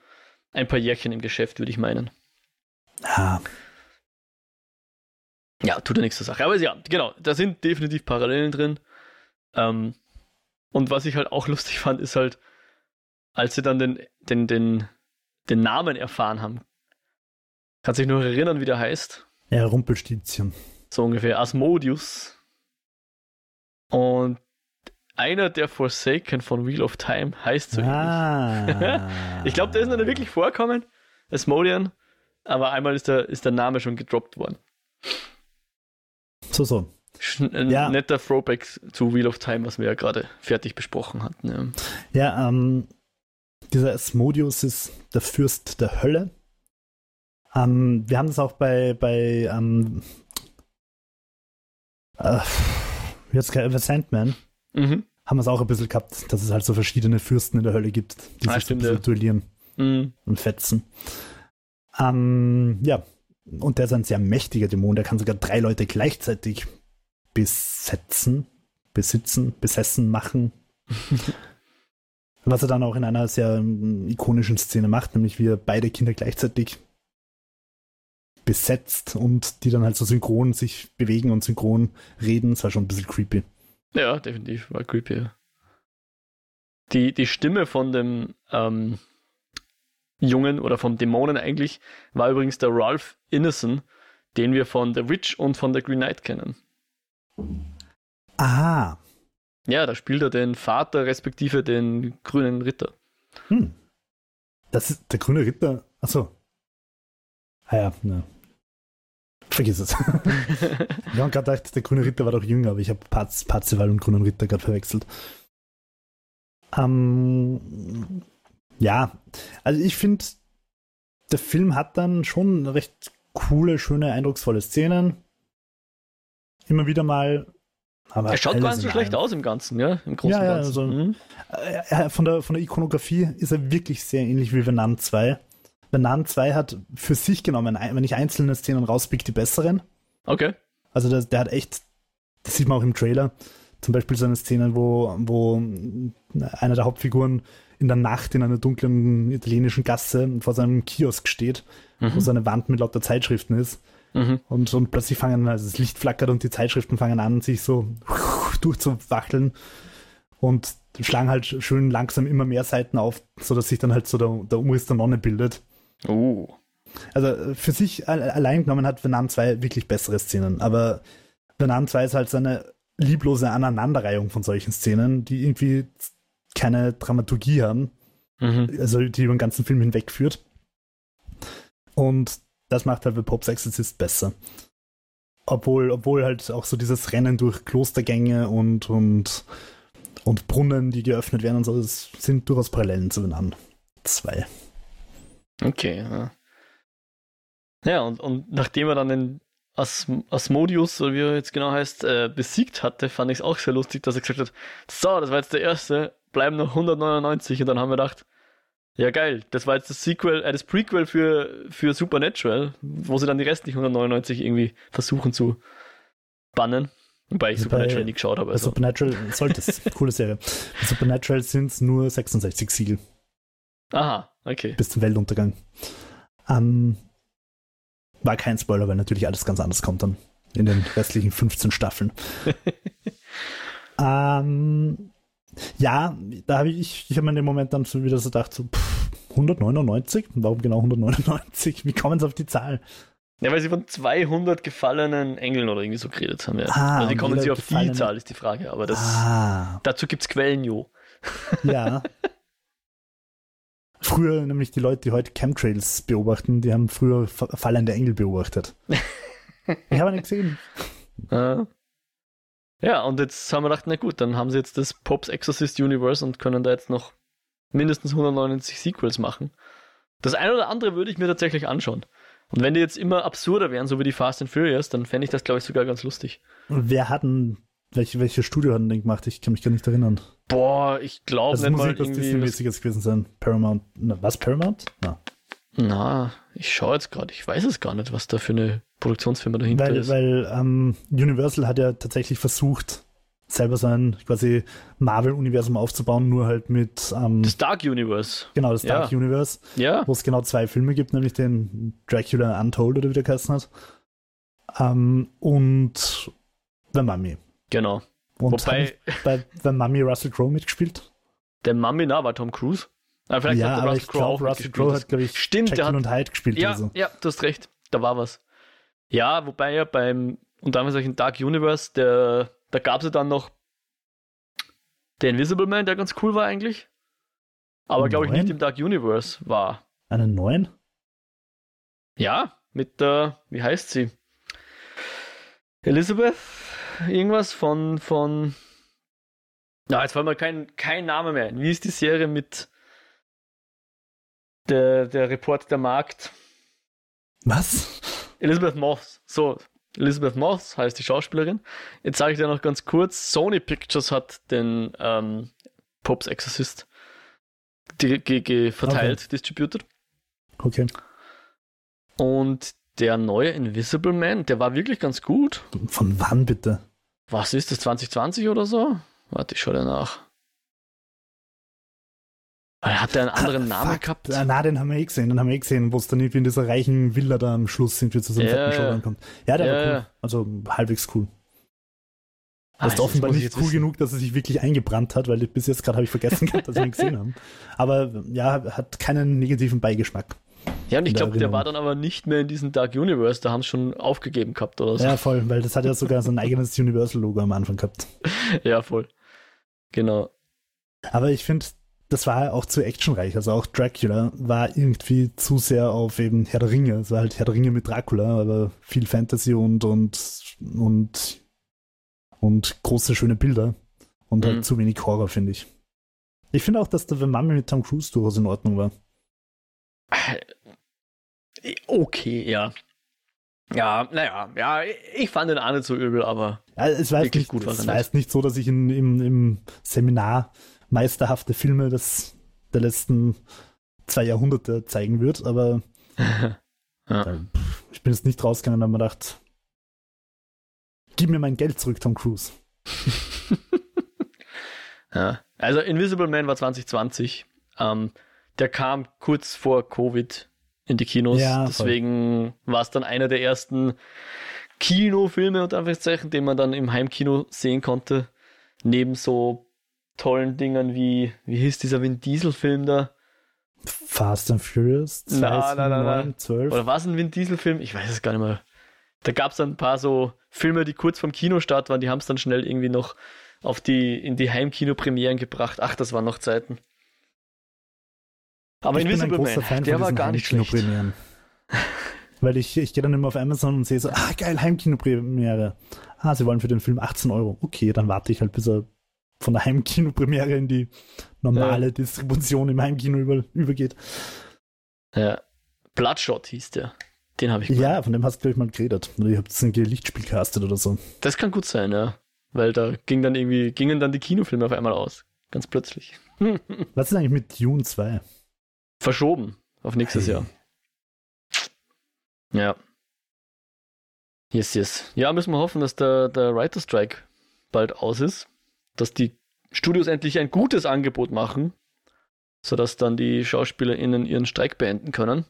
Speaker 1: ein paar Jährchen im Geschäft, würde ich meinen.
Speaker 2: Ah.
Speaker 1: Ja, tut ja nichts zur Sache. Aber ja, genau, da sind definitiv Parallelen drin. Ähm, und was ich halt auch lustig fand, ist halt, als sie dann den, den, den, den Namen erfahren haben. Kannst du dich noch erinnern, wie der heißt?
Speaker 2: Ja, Rumpelstilzchen.
Speaker 1: So ungefähr. Asmodius. Und einer der Forsaken von Wheel of Time heißt so ah. ähnlich. [laughs] ich glaube, der ist noch nicht wirklich vorkommen, Asmodian, aber einmal ist der, ist der Name schon gedroppt worden.
Speaker 2: So, so.
Speaker 1: Ein ja. netter Throwback zu Wheel of Time, was wir ja gerade fertig besprochen hatten.
Speaker 2: Ja, ja ähm, dieser Asmodius ist der Fürst der Hölle. Ähm, wir haben das auch bei, bei ähm, äh, jetzt bei Sandman. Mhm. Haben wir es auch ein bisschen gehabt, dass es halt so verschiedene Fürsten in der Hölle gibt, die ah, sich stimmt, so ein bisschen duellieren mhm. und fetzen. Ähm, ja, und der ist ein sehr mächtiger Dämon, der kann sogar drei Leute gleichzeitig besetzen, besitzen, besessen machen. [laughs] Was er dann auch in einer sehr ähm, ikonischen Szene macht, nämlich wie er beide Kinder gleichzeitig besetzt und die dann halt so synchron sich bewegen und synchron reden. Das war schon ein bisschen creepy.
Speaker 1: Ja, definitiv, war creepy. Die, die Stimme von dem ähm, Jungen oder vom Dämonen eigentlich war übrigens der Ralph Innocent, den wir von The Witch und von The Green Knight kennen.
Speaker 2: Aha.
Speaker 1: Ja, da spielt er den Vater respektive den grünen Ritter.
Speaker 2: Hm. Das ist der grüne Ritter. Achso. Ah ja, ne. Vergiss es. [laughs] ich habe gerade gedacht, der grüne Ritter war doch jünger, aber ich habe Parz, Parzival und grünen Ritter gerade verwechselt. Ähm, ja, also ich finde, der Film hat dann schon recht coole, schöne, eindrucksvolle Szenen. Immer wieder mal
Speaker 1: er schaut gar nicht so schlecht aus im Ganzen, ja, im
Speaker 2: Großen ja, Ganzen. Also, mhm. äh, von, der, von der Ikonografie ist er wirklich sehr ähnlich wie Venant 2. Venant 2 hat für sich genommen, wenn ich einzelne Szenen rauspick, die besseren.
Speaker 1: Okay.
Speaker 2: Also der, der hat echt, das sieht man auch im Trailer, zum Beispiel so eine Szene, wo, wo einer der Hauptfiguren in der Nacht in einer dunklen italienischen Gasse vor seinem Kiosk steht, mhm. wo seine Wand mit lauter Zeitschriften ist Mhm. Und, und plötzlich fangen, also das Licht flackert und die Zeitschriften fangen an, sich so [laughs] durchzuwachteln und schlagen halt schön langsam immer mehr Seiten auf, sodass sich dann halt so der, der Umriss der Nonne bildet.
Speaker 1: Oh.
Speaker 2: Also für sich allein genommen hat Venom 2 wirklich bessere Szenen, aber Venom 2 ist halt so eine lieblose Aneinanderreihung von solchen Szenen, die irgendwie keine Dramaturgie haben, mhm. also die über den ganzen Film hinwegführt. Und das macht halt The Pope's Exorcist besser. Obwohl, obwohl halt auch so dieses Rennen durch Klostergänge und, und, und Brunnen, die geöffnet werden und so, das sind durchaus Parallelen zu den anderen zwei.
Speaker 1: Okay, ja. Ja, und, und nachdem er dann den As Asmodius, oder wie er jetzt genau heißt, äh, besiegt hatte, fand ich es auch sehr lustig, dass er gesagt hat, so, das war jetzt der erste, bleiben noch 199 und dann haben wir gedacht, ja geil, das war jetzt das Sequel, äh, das Prequel für, für Supernatural, wo sie dann die restlichen 199 irgendwie versuchen zu bannen. Wobei ich Supernatural nie geschaut habe.
Speaker 2: Also. Supernatural sollte es. [laughs] Coole Serie. Supernatural sind es nur 66 Siegel.
Speaker 1: Aha, okay.
Speaker 2: Bis zum Weltuntergang. Ähm, war kein Spoiler, weil natürlich alles ganz anders kommt dann in den restlichen 15 Staffeln. [laughs] ähm, ja, da habe ich, ich habe mir in dem Moment dann so wieder so gedacht, so, pff, 199? Warum genau 199? Wie kommen sie auf die Zahl?
Speaker 1: Ja, weil sie von 200 gefallenen Engeln oder irgendwie so geredet haben. Ja. Ah, also wie kommen sie auf die Zahl, ist die Frage. Aber das, ah. dazu gibt es Quellen, jo.
Speaker 2: Ja. [laughs] früher nämlich die Leute, die heute Chemtrails beobachten, die haben früher fallende Engel beobachtet. [laughs] ich habe nicht gesehen.
Speaker 1: Ah. Ja, und jetzt haben wir gedacht, na gut, dann haben sie jetzt das Pops Exorcist Universe und können da jetzt noch mindestens 199 Sequels machen. Das eine oder andere würde ich mir tatsächlich anschauen. Und wenn die jetzt immer absurder wären, so wie die Fast and Furious, dann fände ich das, glaube ich, sogar ganz lustig.
Speaker 2: Und wer hat denn, welche, welche Studio hat denn den gemacht? Ich kann mich gar nicht erinnern.
Speaker 1: Boah, ich glaube
Speaker 2: also nicht muss mal irgendwie... Disney-mäßiges gewesen sein. Paramount, na, was, Paramount?
Speaker 1: Na. Na, ich schaue jetzt gerade, ich weiß es gar nicht, was da für eine Produktionsfirma dahinter
Speaker 2: weil,
Speaker 1: ist.
Speaker 2: Weil ähm, Universal hat ja tatsächlich versucht, selber sein quasi Marvel-Universum aufzubauen, nur halt mit ähm,
Speaker 1: das Dark Universe.
Speaker 2: Genau, das Dark ja. Universe.
Speaker 1: Ja.
Speaker 2: Wo es genau zwei Filme gibt, nämlich den Dracula Untold oder wie der geheißen hat. Ähm, und The Mummy.
Speaker 1: Genau.
Speaker 2: Und Wobei bei The Mummy Russell Crowe mitgespielt?
Speaker 1: Der Mummy, na, war Tom Cruise.
Speaker 2: Aber vielleicht ja, hat aber Russell Crowe auch Russell Crowe hat, glaube ich,
Speaker 1: Stimmt, der hat,
Speaker 2: und Hyde gespielt.
Speaker 1: Ja, so. ja, du hast recht. Da war was. Ja, wobei ja beim, und damals in Dark Universe, der da gab es ja dann noch den Invisible Man, der ganz cool war eigentlich. Aber glaube ich nicht im Dark Universe war.
Speaker 2: Einen neuen?
Speaker 1: Ja, mit der, wie heißt sie? Elizabeth? Irgendwas von, von. Na, jetzt fällt mir kein, kein Name mehr ein. Wie ist die Serie mit der, der Report der Markt?
Speaker 2: Was?
Speaker 1: Elizabeth Moss. So, Elizabeth Moss heißt die Schauspielerin. Jetzt sage ich dir noch ganz kurz: Sony Pictures hat den ähm, Pops Exorcist verteilt, okay. distributed.
Speaker 2: Okay.
Speaker 1: Und der neue Invisible Man, der war wirklich ganz gut.
Speaker 2: Von wann bitte?
Speaker 1: Was ist das, 2020 oder so? Warte, ich schaue dir nach. Hat der einen anderen ah, Namen fuck. gehabt?
Speaker 2: Ah, na, den haben wir eh gesehen. Den haben wir eh gesehen, wo es dann irgendwie in dieser reichen Villa da am Schluss sind, wie zu so einem yeah. fetten Show kommt. Ja, der yeah. war cool. Also halbwegs cool. Ah, das ist offenbar nicht cool wissen. genug, dass er sich wirklich eingebrannt hat, weil bis jetzt gerade habe ich vergessen gehabt, dass wir ihn gesehen haben. Aber ja, hat keinen negativen Beigeschmack.
Speaker 1: Ja, und ich glaube, der war dann aber nicht mehr in diesem Dark Universe, da haben sie schon aufgegeben gehabt oder so.
Speaker 2: Ja, voll, weil das hat ja sogar so ein eigenes Universal-Logo am Anfang gehabt. [laughs]
Speaker 1: ja, voll. Genau.
Speaker 2: Aber ich finde, das war auch zu actionreich. Also auch Dracula war irgendwie zu sehr auf eben Herr der Ringe. Es war halt Herr der Ringe mit Dracula, aber viel Fantasy und, und, und, und große, schöne Bilder. Und halt mhm. zu wenig Horror, finde ich. Ich finde auch, dass der The Mummy mit Tom Cruise durchaus in Ordnung war.
Speaker 1: Okay, ja. Ja, naja, ja, ich fand den auch nicht so übel, aber
Speaker 2: ja, es war wirklich nicht, gut. Es war jetzt nicht so, dass ich in, im, im Seminar meisterhafte Filme des, der letzten zwei Jahrhunderte zeigen wird, aber [laughs] ja. da, ich bin jetzt nicht rausgegangen und habe mir gedacht, gib mir mein Geld zurück, Tom Cruise. [laughs]
Speaker 1: ja, also Invisible Man war 2020. Ähm, der kam kurz vor Covid in die Kinos. Ja, Deswegen war es dann einer der ersten Kinofilme, unter Anführungszeichen, den man dann im Heimkino sehen konnte. Neben so tollen Dingern wie, wie hieß dieser Vin Diesel-Film da?
Speaker 2: Fast and Furious
Speaker 1: 2, na, 7, na, na, 9, 12. Oder war es ein Vin Diesel-Film? Ich weiß es gar nicht mehr. Da gab es dann ein paar so Filme, die kurz vom Kinostart waren, die haben es dann schnell irgendwie noch auf die, in die Heimkino-Premieren gebracht. Ach, das waren noch Zeiten. Aber
Speaker 2: ich Invisible bin ein Man, Fan der war gar nicht schlecht. [laughs] Weil ich, ich gehe dann immer auf Amazon und sehe so, ah geil, Heimkino-Premiere. Ah, sie wollen für den Film 18 Euro. Okay, dann warte ich halt, bis er von der Heimkino-Premiere in die normale ja. Distribution im Heimkino über, übergeht.
Speaker 1: Ja. Bloodshot hieß der. Den habe ich
Speaker 2: gemeint. Ja, von dem hast du, glaube ich, mal geredet. Oder ihr habt ein Lichtspiel castet oder so.
Speaker 1: Das kann gut sein, ja. Weil da ging dann irgendwie, gingen dann die Kinofilme auf einmal aus. Ganz plötzlich. [laughs]
Speaker 2: Was ist eigentlich mit Dune 2?
Speaker 1: Verschoben auf nächstes hey. Jahr. Ja. Yes, yes. Ja, müssen wir hoffen, dass der, der Writer Strike bald aus ist. Dass die Studios endlich ein gutes Angebot machen, sodass dann die SchauspielerInnen ihren Streik beenden können.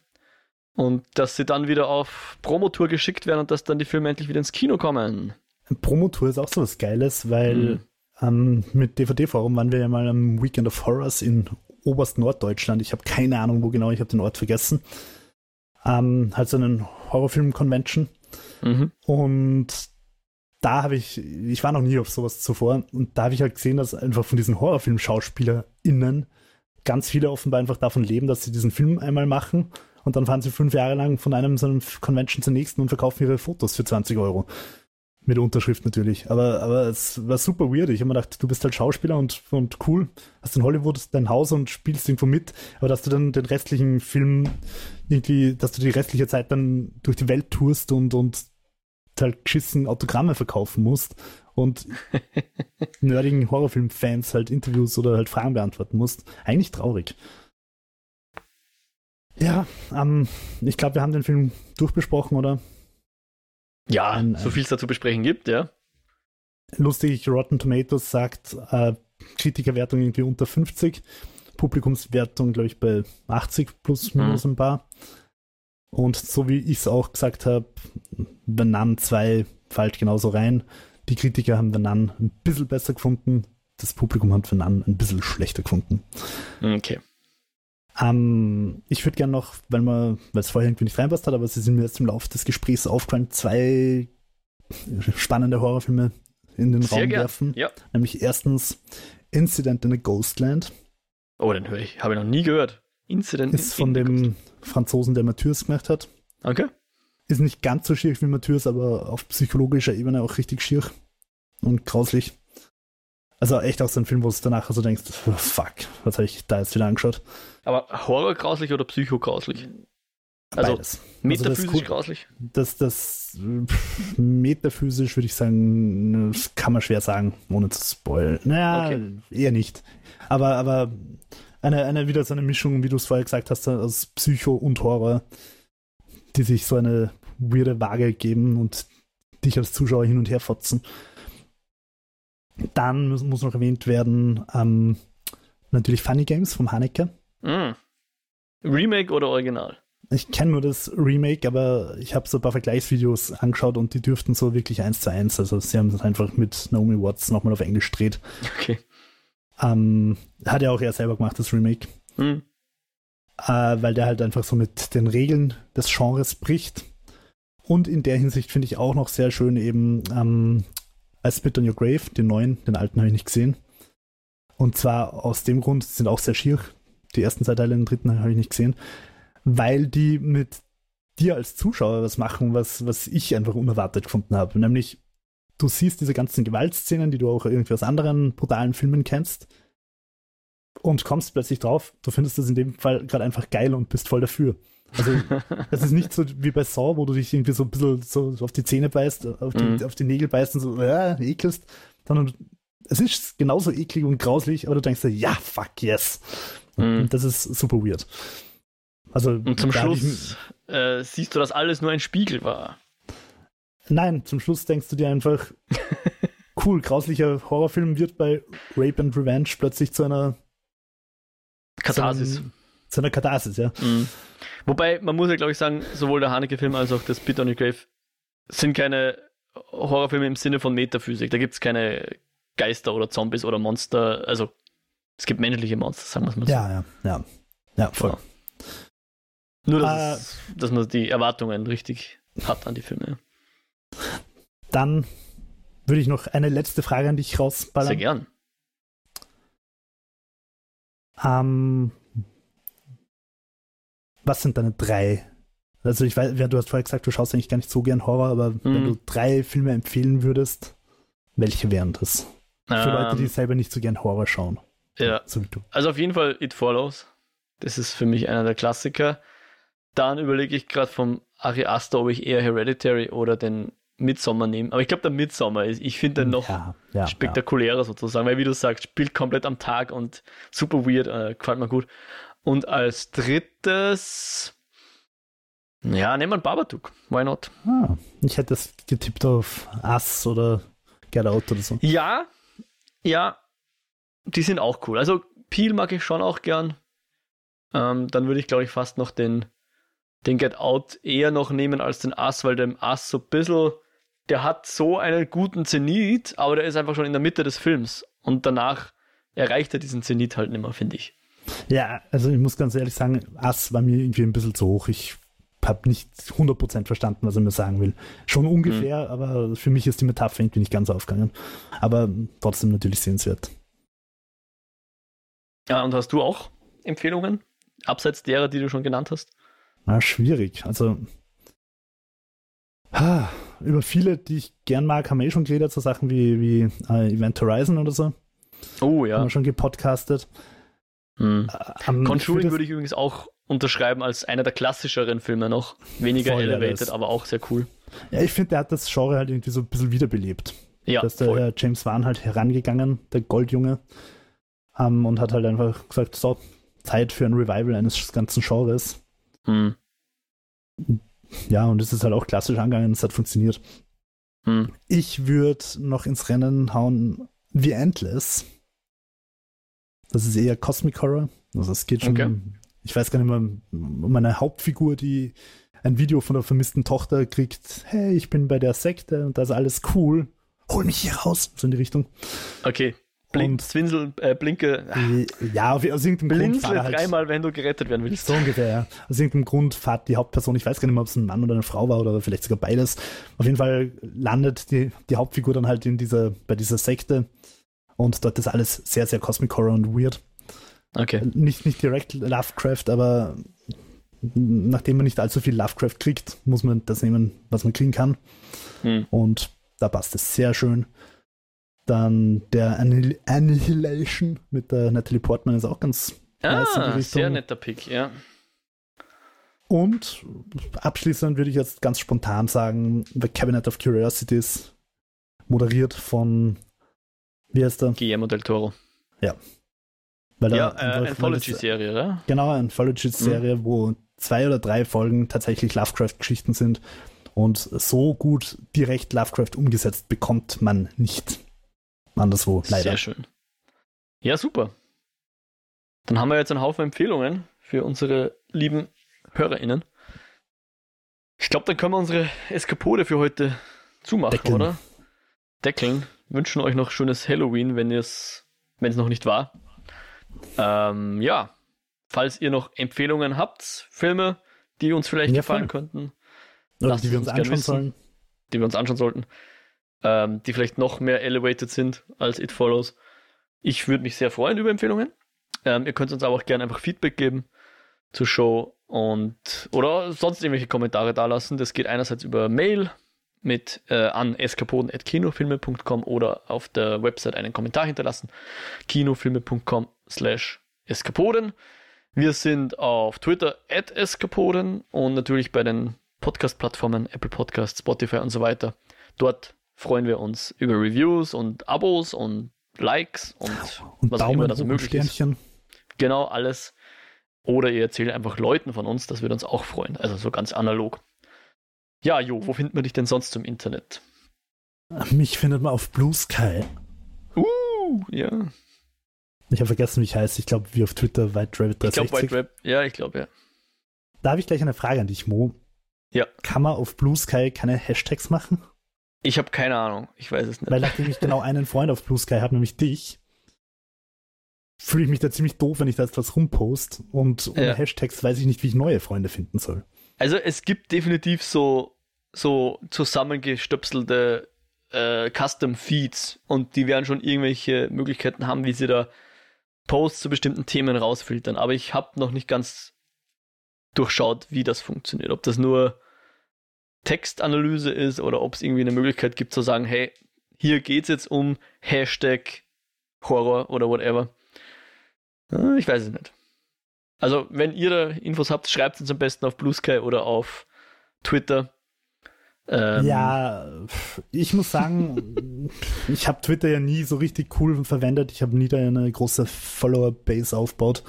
Speaker 1: Und dass sie dann wieder auf Promotour geschickt werden und dass dann die Filme endlich wieder ins Kino kommen.
Speaker 2: Promotour ist auch so was Geiles, weil mhm. ähm, mit DVD-Forum waren wir ja mal am Weekend of Horrors in oberst Norddeutschland. Ich habe keine Ahnung, wo genau, ich habe den Ort vergessen. Ähm, halt so einen Horrorfilm-Convention. Mhm. Und da habe ich, ich war noch nie auf sowas zuvor, und da habe ich halt gesehen, dass einfach von diesen Horrorfilm-SchauspielerInnen ganz viele offenbar einfach davon leben, dass sie diesen Film einmal machen und dann fahren sie fünf Jahre lang von einem so einem Convention zur nächsten und verkaufen ihre Fotos für 20 Euro. Mit Unterschrift natürlich. Aber, aber es war super weird. Ich habe mir gedacht, du bist halt Schauspieler und, und cool, hast in Hollywood dein Haus und spielst irgendwo mit, aber dass du dann den restlichen Film irgendwie, dass du die restliche Zeit dann durch die Welt tourst und, und halt geschissen Autogramme verkaufen musst und [laughs] nerdigen Horrorfilm-Fans halt Interviews oder halt Fragen beantworten musst. Eigentlich traurig. Ja, ähm, ich glaube, wir haben den Film durchbesprochen, oder?
Speaker 1: Ja, ein, so viel es da zu besprechen gibt, ja.
Speaker 2: Lustig, Rotten Tomatoes sagt äh, Kritikerwertung irgendwie unter 50, Publikumswertung, glaube ich, bei 80 plus minus mhm. ein paar. Und so wie ich es auch gesagt habe, Venom 2 fällt genauso rein. Die Kritiker haben Venom ein bisschen besser gefunden, das Publikum hat Venom ein bisschen schlechter gefunden.
Speaker 1: Okay.
Speaker 2: Ähm, ich würde gerne noch, weil man, weil es vorher irgendwie nicht reinpasst hat, aber sie sind mir jetzt im Laufe des Gesprächs aufgefallen, zwei [laughs] spannende Horrorfilme in den Sehr Raum gern. werfen.
Speaker 1: Ja.
Speaker 2: Nämlich erstens Incident in a Ghostland.
Speaker 1: Oh, den höre ich, habe ich noch nie gehört.
Speaker 2: Incident ist von dem Franzosen, der Mathias gemacht hat.
Speaker 1: Okay.
Speaker 2: Ist nicht ganz so schier wie Mathias, aber auf psychologischer Ebene auch richtig schier und grauslich. Also echt auch so ein Film, wo du danach so denkst, oh, [laughs] fuck, was habe ich da jetzt wieder angeschaut?
Speaker 1: Aber Horror grauslich oder Psycho grauslich? Also
Speaker 2: Beides.
Speaker 1: metaphysisch
Speaker 2: also das,
Speaker 1: grauslich?
Speaker 2: Das, das pff, [laughs] metaphysisch würde ich sagen, das kann man schwer sagen, ohne zu spoilern. Naja, okay. eher nicht. Aber, aber eine, eine wieder so eine Mischung, wie du es vorher gesagt hast, aus Psycho und Horror, die sich so eine weirde Waage geben und dich als Zuschauer hin und her fotzen. Dann muss, muss noch erwähnt werden, ähm, natürlich Funny Games vom Haneke.
Speaker 1: Mm. Remake oder Original?
Speaker 2: Ich kenne nur das Remake, aber ich habe so ein paar Vergleichsvideos angeschaut und die dürften so wirklich eins zu eins. Also sie haben es einfach mit Naomi Watts nochmal auf Englisch gedreht.
Speaker 1: Okay.
Speaker 2: Ähm, hat er auch er selber gemacht, das Remake. Mhm. Äh, weil der halt einfach so mit den Regeln des Genres bricht. Und in der Hinsicht finde ich auch noch sehr schön eben ähm, I Spit on Your Grave, den neuen, den alten habe ich nicht gesehen. Und zwar aus dem Grund, sind auch sehr schier. Die ersten zwei Teile, den dritten habe ich nicht gesehen. Weil die mit dir als Zuschauer was machen, was, was ich einfach unerwartet gefunden habe. Nämlich du siehst diese ganzen Gewaltszenen, die du auch irgendwie aus anderen brutalen Filmen kennst und kommst plötzlich drauf, du findest das in dem Fall gerade einfach geil und bist voll dafür. Also [laughs] es ist nicht so wie bei Saw, wo du dich irgendwie so ein bisschen so auf die Zähne beißt, auf die, mhm. auf die Nägel beißt und so äh, ekelst, sondern es ist genauso eklig und grauslich, aber du denkst dir, ja, fuck yes. Mhm. Das ist super weird. Also,
Speaker 1: und zum Schluss ich, äh, siehst du, dass alles nur ein Spiegel war.
Speaker 2: Nein, zum Schluss denkst du dir einfach, [laughs] cool, grauslicher Horrorfilm wird bei Rape and Revenge plötzlich zu einer
Speaker 1: Katharsis.
Speaker 2: Zu, zu einer Katharsis, ja. Mhm.
Speaker 1: Wobei, man muss ja, glaube ich, sagen, sowohl der Haneke-Film als auch das Pit on the Grave sind keine Horrorfilme im Sinne von Metaphysik. Da gibt es keine Geister oder Zombies oder Monster. Also, es gibt menschliche Monster, sagen wir es mal
Speaker 2: so. Ja, ja, ja. Ja, voll. Ja.
Speaker 1: Nur, dass, äh, dass man die Erwartungen richtig hat an die Filme.
Speaker 2: Dann würde ich noch eine letzte Frage an dich rausballern.
Speaker 1: Sehr gern.
Speaker 2: Ähm, was sind deine drei? Also ich weiß, du hast vorher gesagt, du schaust eigentlich gar nicht so gern Horror, aber mhm. wenn du drei Filme empfehlen würdest, welche wären das? Für ähm, Leute, die selber nicht so gern Horror schauen.
Speaker 1: Ja. So also auf jeden Fall It Follows. Das ist für mich einer der Klassiker. Dann überlege ich gerade vom Ari Aster, ob ich eher Hereditary oder den Midsommar nehme. Aber ich glaube, der Midsommar ist, ich finde den noch
Speaker 2: Ja, ja,
Speaker 1: spektakulärer sozusagen, weil wie du sagst, spielt komplett am Tag und super weird, äh, gefällt mir gut. Und als drittes, ja, nehmen wir einen Babadook. Why not?
Speaker 2: ja. Ah, ich hätte es getippt auf Ass oder Get Out oder so.
Speaker 1: Ja, ja, die sind auch cool. Also Peel mag ich schon auch gern. Ähm, dann würde ich, glaube ich, fast noch den, den Get Out eher noch nehmen als den Ass, weil der Ass so ein bisschen, der hat so einen guten Zenit, aber der ist einfach schon in der Mitte des Films. Und danach erreicht er diesen Zenit halt nicht mehr, finde ich.
Speaker 2: Ja, also ich muss ganz ehrlich sagen, Ass war mir irgendwie ein bisschen zu hoch. Ich habe nicht 100% verstanden, was er mir sagen will. Schon ungefähr, aber für mich ist die Metapher irgendwie nicht ganz aufgegangen. Aber trotzdem natürlich sehenswert.
Speaker 1: Ja, und hast du auch Empfehlungen? Abseits derer, die du schon genannt hast?
Speaker 2: Na, schwierig. Also ha, über viele, die ich gern mag, haben wir eh schon geredet, so Sachen wie, wie äh, Event Horizon oder so.
Speaker 1: Oh
Speaker 2: Haben
Speaker 1: ja.
Speaker 2: wir schon gepodcastet.
Speaker 1: Hm.
Speaker 2: Ähm,
Speaker 1: Conjuring
Speaker 2: ich
Speaker 1: würde ich übrigens auch unterschreiben als einer der klassischeren Filme noch. Weniger
Speaker 2: Voll,
Speaker 1: elevated, aber auch sehr cool.
Speaker 2: Ja, ich finde, der hat das Genre halt irgendwie so ein bisschen wiederbelebt.
Speaker 1: Ja,
Speaker 2: da ist der
Speaker 1: voll.
Speaker 2: James Wan halt herangegangen, der Goldjunge, ähm, und hat halt einfach gesagt, so, Zeit für ein Revival eines ganzen Genres.
Speaker 1: Hm.
Speaker 2: Ja, und es ist halt auch klassisch angegangen, es hat funktioniert.
Speaker 1: Hm.
Speaker 2: Ich würde noch ins Rennen hauen The Endless. Das ist eher Cosmic Horror. Also es geht schon,
Speaker 1: Okay.
Speaker 2: ich weiß gar nicht mehr, um eine Hauptfigur, die ein Video von der vermissten Tochter kriegt, hey, ich bin bei der Sekte und da ist alles cool. Hol mich hier raus. So in die Richtung.
Speaker 1: Okay. Blink, Zwinsel, äh, Blinke,
Speaker 2: Ja, auf, aus irgendeinem Grund
Speaker 1: blinzle
Speaker 2: fahrt er halt,
Speaker 1: dreimal, wenn du gerettet werden willst.
Speaker 2: so ungefähr, ja. Aus irgendeinem Grund fährt die Hauptperson, ich weiß gar nicht mehr, ob es ein Mann oder eine Frau war oder vielleicht sogar beides. Auf jeden Fall landet die, die Hauptfigur dann halt in dieser, bei dieser Sekte und dort ist alles sehr, sehr Cosmic Horror und weird.
Speaker 1: Okay.
Speaker 2: Nicht, nicht direkt Lovecraft, aber nachdem man nicht allzu viel Lovecraft kriegt, muss man das nehmen, was man kriegen kann.
Speaker 1: Hm.
Speaker 2: Und da passt es sehr schön. Dann der Annihil Annihilation mit der Natalie Portman ist auch ganz nice in die
Speaker 1: Ah,
Speaker 2: Richtung.
Speaker 1: sehr netter Pick, ja.
Speaker 2: Und abschließend würde ich jetzt ganz spontan sagen, The Cabinet of Curiosities, moderiert von, wie heißt der?
Speaker 1: Guillermo del Toro.
Speaker 2: Weil
Speaker 1: Ja, äh, Anthology-Serie, oder?
Speaker 2: Genau, eine Anthology-Serie, wo zwei oder drei Folgen tatsächlich Lovecraft-Geschichten sind. Und so gut direkt Lovecraft umgesetzt bekommt man nicht. Anderswo, leider.
Speaker 1: Sehr schön. Ja, super. Dann haben wir jetzt einen Haufen Empfehlungen für unsere lieben HörerInnen. Ich glaube, dann können wir unsere Eskapode für heute zumachen,
Speaker 2: Deckeln.
Speaker 1: oder? Deckeln. Wünschen euch noch schönes Halloween, wenn es, wenn es noch nicht war. Ähm, ja, falls ihr noch Empfehlungen habt, Filme, die uns vielleicht
Speaker 2: Ja,
Speaker 1: gefallen
Speaker 2: voll.
Speaker 1: könnten,
Speaker 2: Oder die wir
Speaker 1: uns
Speaker 2: uns anschauen
Speaker 1: wissen.
Speaker 2: sollen.
Speaker 1: die wir uns anschauen sollten, ähm, die vielleicht noch mehr elevated sind als It Follows. Ich würde mich sehr freuen über Empfehlungen. Ähm, ihr könnt uns aber auch gerne einfach Feedback geben zur Show und oder sonst irgendwelche Kommentare dalassen. Das geht einerseits über Mail mit äh, an eskapoden.kinofilme.com oder auf der Website einen Kommentar hinterlassen. kinofilme.com slash eskapoden. Wir sind auf Twitter at eskapoden und natürlich bei den Podcast-Plattformen, Apple Podcasts, Spotify und so weiter. Dort freuen wir uns über Reviews und Abos und Likes und,
Speaker 2: Und
Speaker 1: was auch immer
Speaker 2: Daumen
Speaker 1: da so
Speaker 2: hoch und
Speaker 1: möglich ist. Genau alles. Oder ihr erzählt einfach Leuten von uns, das würde uns auch freuen. Also so ganz analog. Ja, Jo, wo findet man dich denn sonst im Internet?
Speaker 2: Mich findet man auf Blue Sky.
Speaker 1: Uh, ja.
Speaker 2: Ich habe vergessen, wie ich heiße. Ich glaube, wie auf Twitter, White Rabbit
Speaker 1: Ich glaube,
Speaker 2: 360.
Speaker 1: White Rap. Ja, ich glaube, ja.
Speaker 2: Da habe ich gleich eine Frage an dich, Mo.
Speaker 1: Ja.
Speaker 2: Kann man auf Blue Sky keine Hashtags machen?
Speaker 1: Ich habe keine Ahnung. Ich weiß es nicht.
Speaker 2: Weil nachdem ich genau einen Freund auf Blue Sky habe, nämlich dich, fühle ich mich da ziemlich doof, wenn ich da etwas rumpost und ohne
Speaker 1: Ja.
Speaker 2: Hashtags weiß ich nicht, wie ich neue Freunde finden soll.
Speaker 1: Also es gibt definitiv so, so zusammengestöpselte äh, Custom Feeds und die werden schon irgendwelche Möglichkeiten haben, wie sie da Posts zu bestimmten Themen rausfiltern. Aber ich habe noch nicht ganz durchschaut, wie das funktioniert. Ob das nur Textanalyse ist oder ob es irgendwie eine Möglichkeit gibt zu sagen, hey, hier geht es jetzt um Hashtag Horror oder whatever. Äh, Ich weiß es nicht. Also, wenn ihr da Infos habt, schreibt uns am besten auf Blue Sky oder auf Twitter.
Speaker 2: Ähm, ja, ich muss sagen, [laughs] ich habe Twitter ja nie so richtig cool verwendet. Ich habe nie da eine große Follower-Base aufgebaut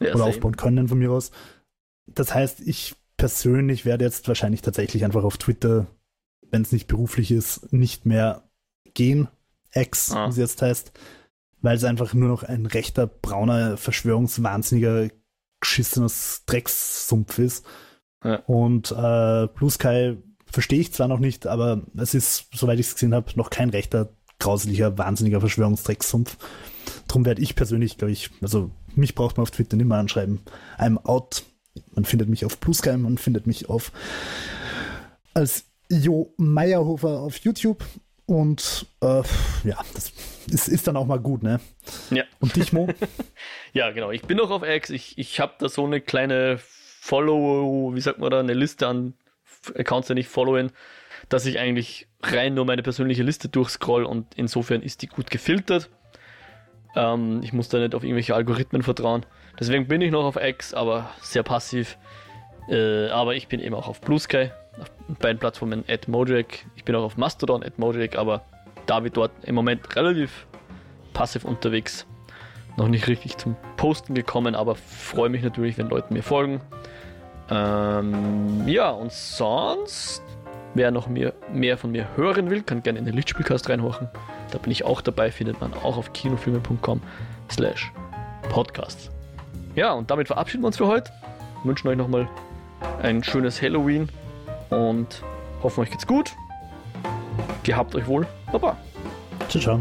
Speaker 2: ja, oder same. aufbauen können von mir aus. Das heißt, ich persönlich werde jetzt wahrscheinlich tatsächlich einfach auf Twitter, wenn es nicht beruflich ist, nicht mehr gehen. X, ah. wie es jetzt heißt, weil es einfach nur noch ein rechter, brauner, verschwörungswahnsinniger, geschissenes Dreckssumpf ist. Ja. Und äh, Blue Sky verstehe ich zwar noch nicht, aber es ist, soweit ich es gesehen habe, noch kein rechter, grauslicher, wahnsinniger Verschwörungsdreckssumpf. Darum werde ich persönlich, glaube ich, also mich braucht man auf Twitter nicht mehr anschreiben. I'm out. Man findet mich auf Blue Sky, man findet mich auf als Jo Meyerhofer auf YouTube und äh, ja, das ist, ist, dann auch mal gut, ne?
Speaker 1: Ja.
Speaker 2: Und dich, Mo? [laughs]
Speaker 1: ja, genau. Ich bin noch auf X. Ich, ich habe da so eine kleine Follow, wie sagt man da, eine Liste an Accounts, die ich followen, dass ich eigentlich rein nur meine persönliche Liste durchscroll und insofern ist die gut gefiltert. Ähm, ich muss da nicht auf irgendwelche Algorithmen vertrauen. Deswegen bin ich noch auf X, aber sehr passiv. Äh, aber ich bin eben auch auf Blue Sky, auf beiden Plattformen at Mojack. Ich bin auch auf Mastodon at Mojack, aber da wir dort im Moment relativ passiv unterwegs. Noch nicht richtig zum Posten gekommen, aber freue mich natürlich, wenn Leute mir folgen. Ähm, ja, und sonst, wer noch mehr, mehr von mir hören will, kann gerne in den Lichtspielcast reinhorchen. Da bin ich auch dabei, findet man auch auf kinofilme.com slash podcast. Ja, und damit verabschieden wir uns für heute. Wünschen euch nochmal ein schönes Halloween und hoffen euch geht's gut. Gehabt euch wohl. Baba.
Speaker 2: Ciao, ciao.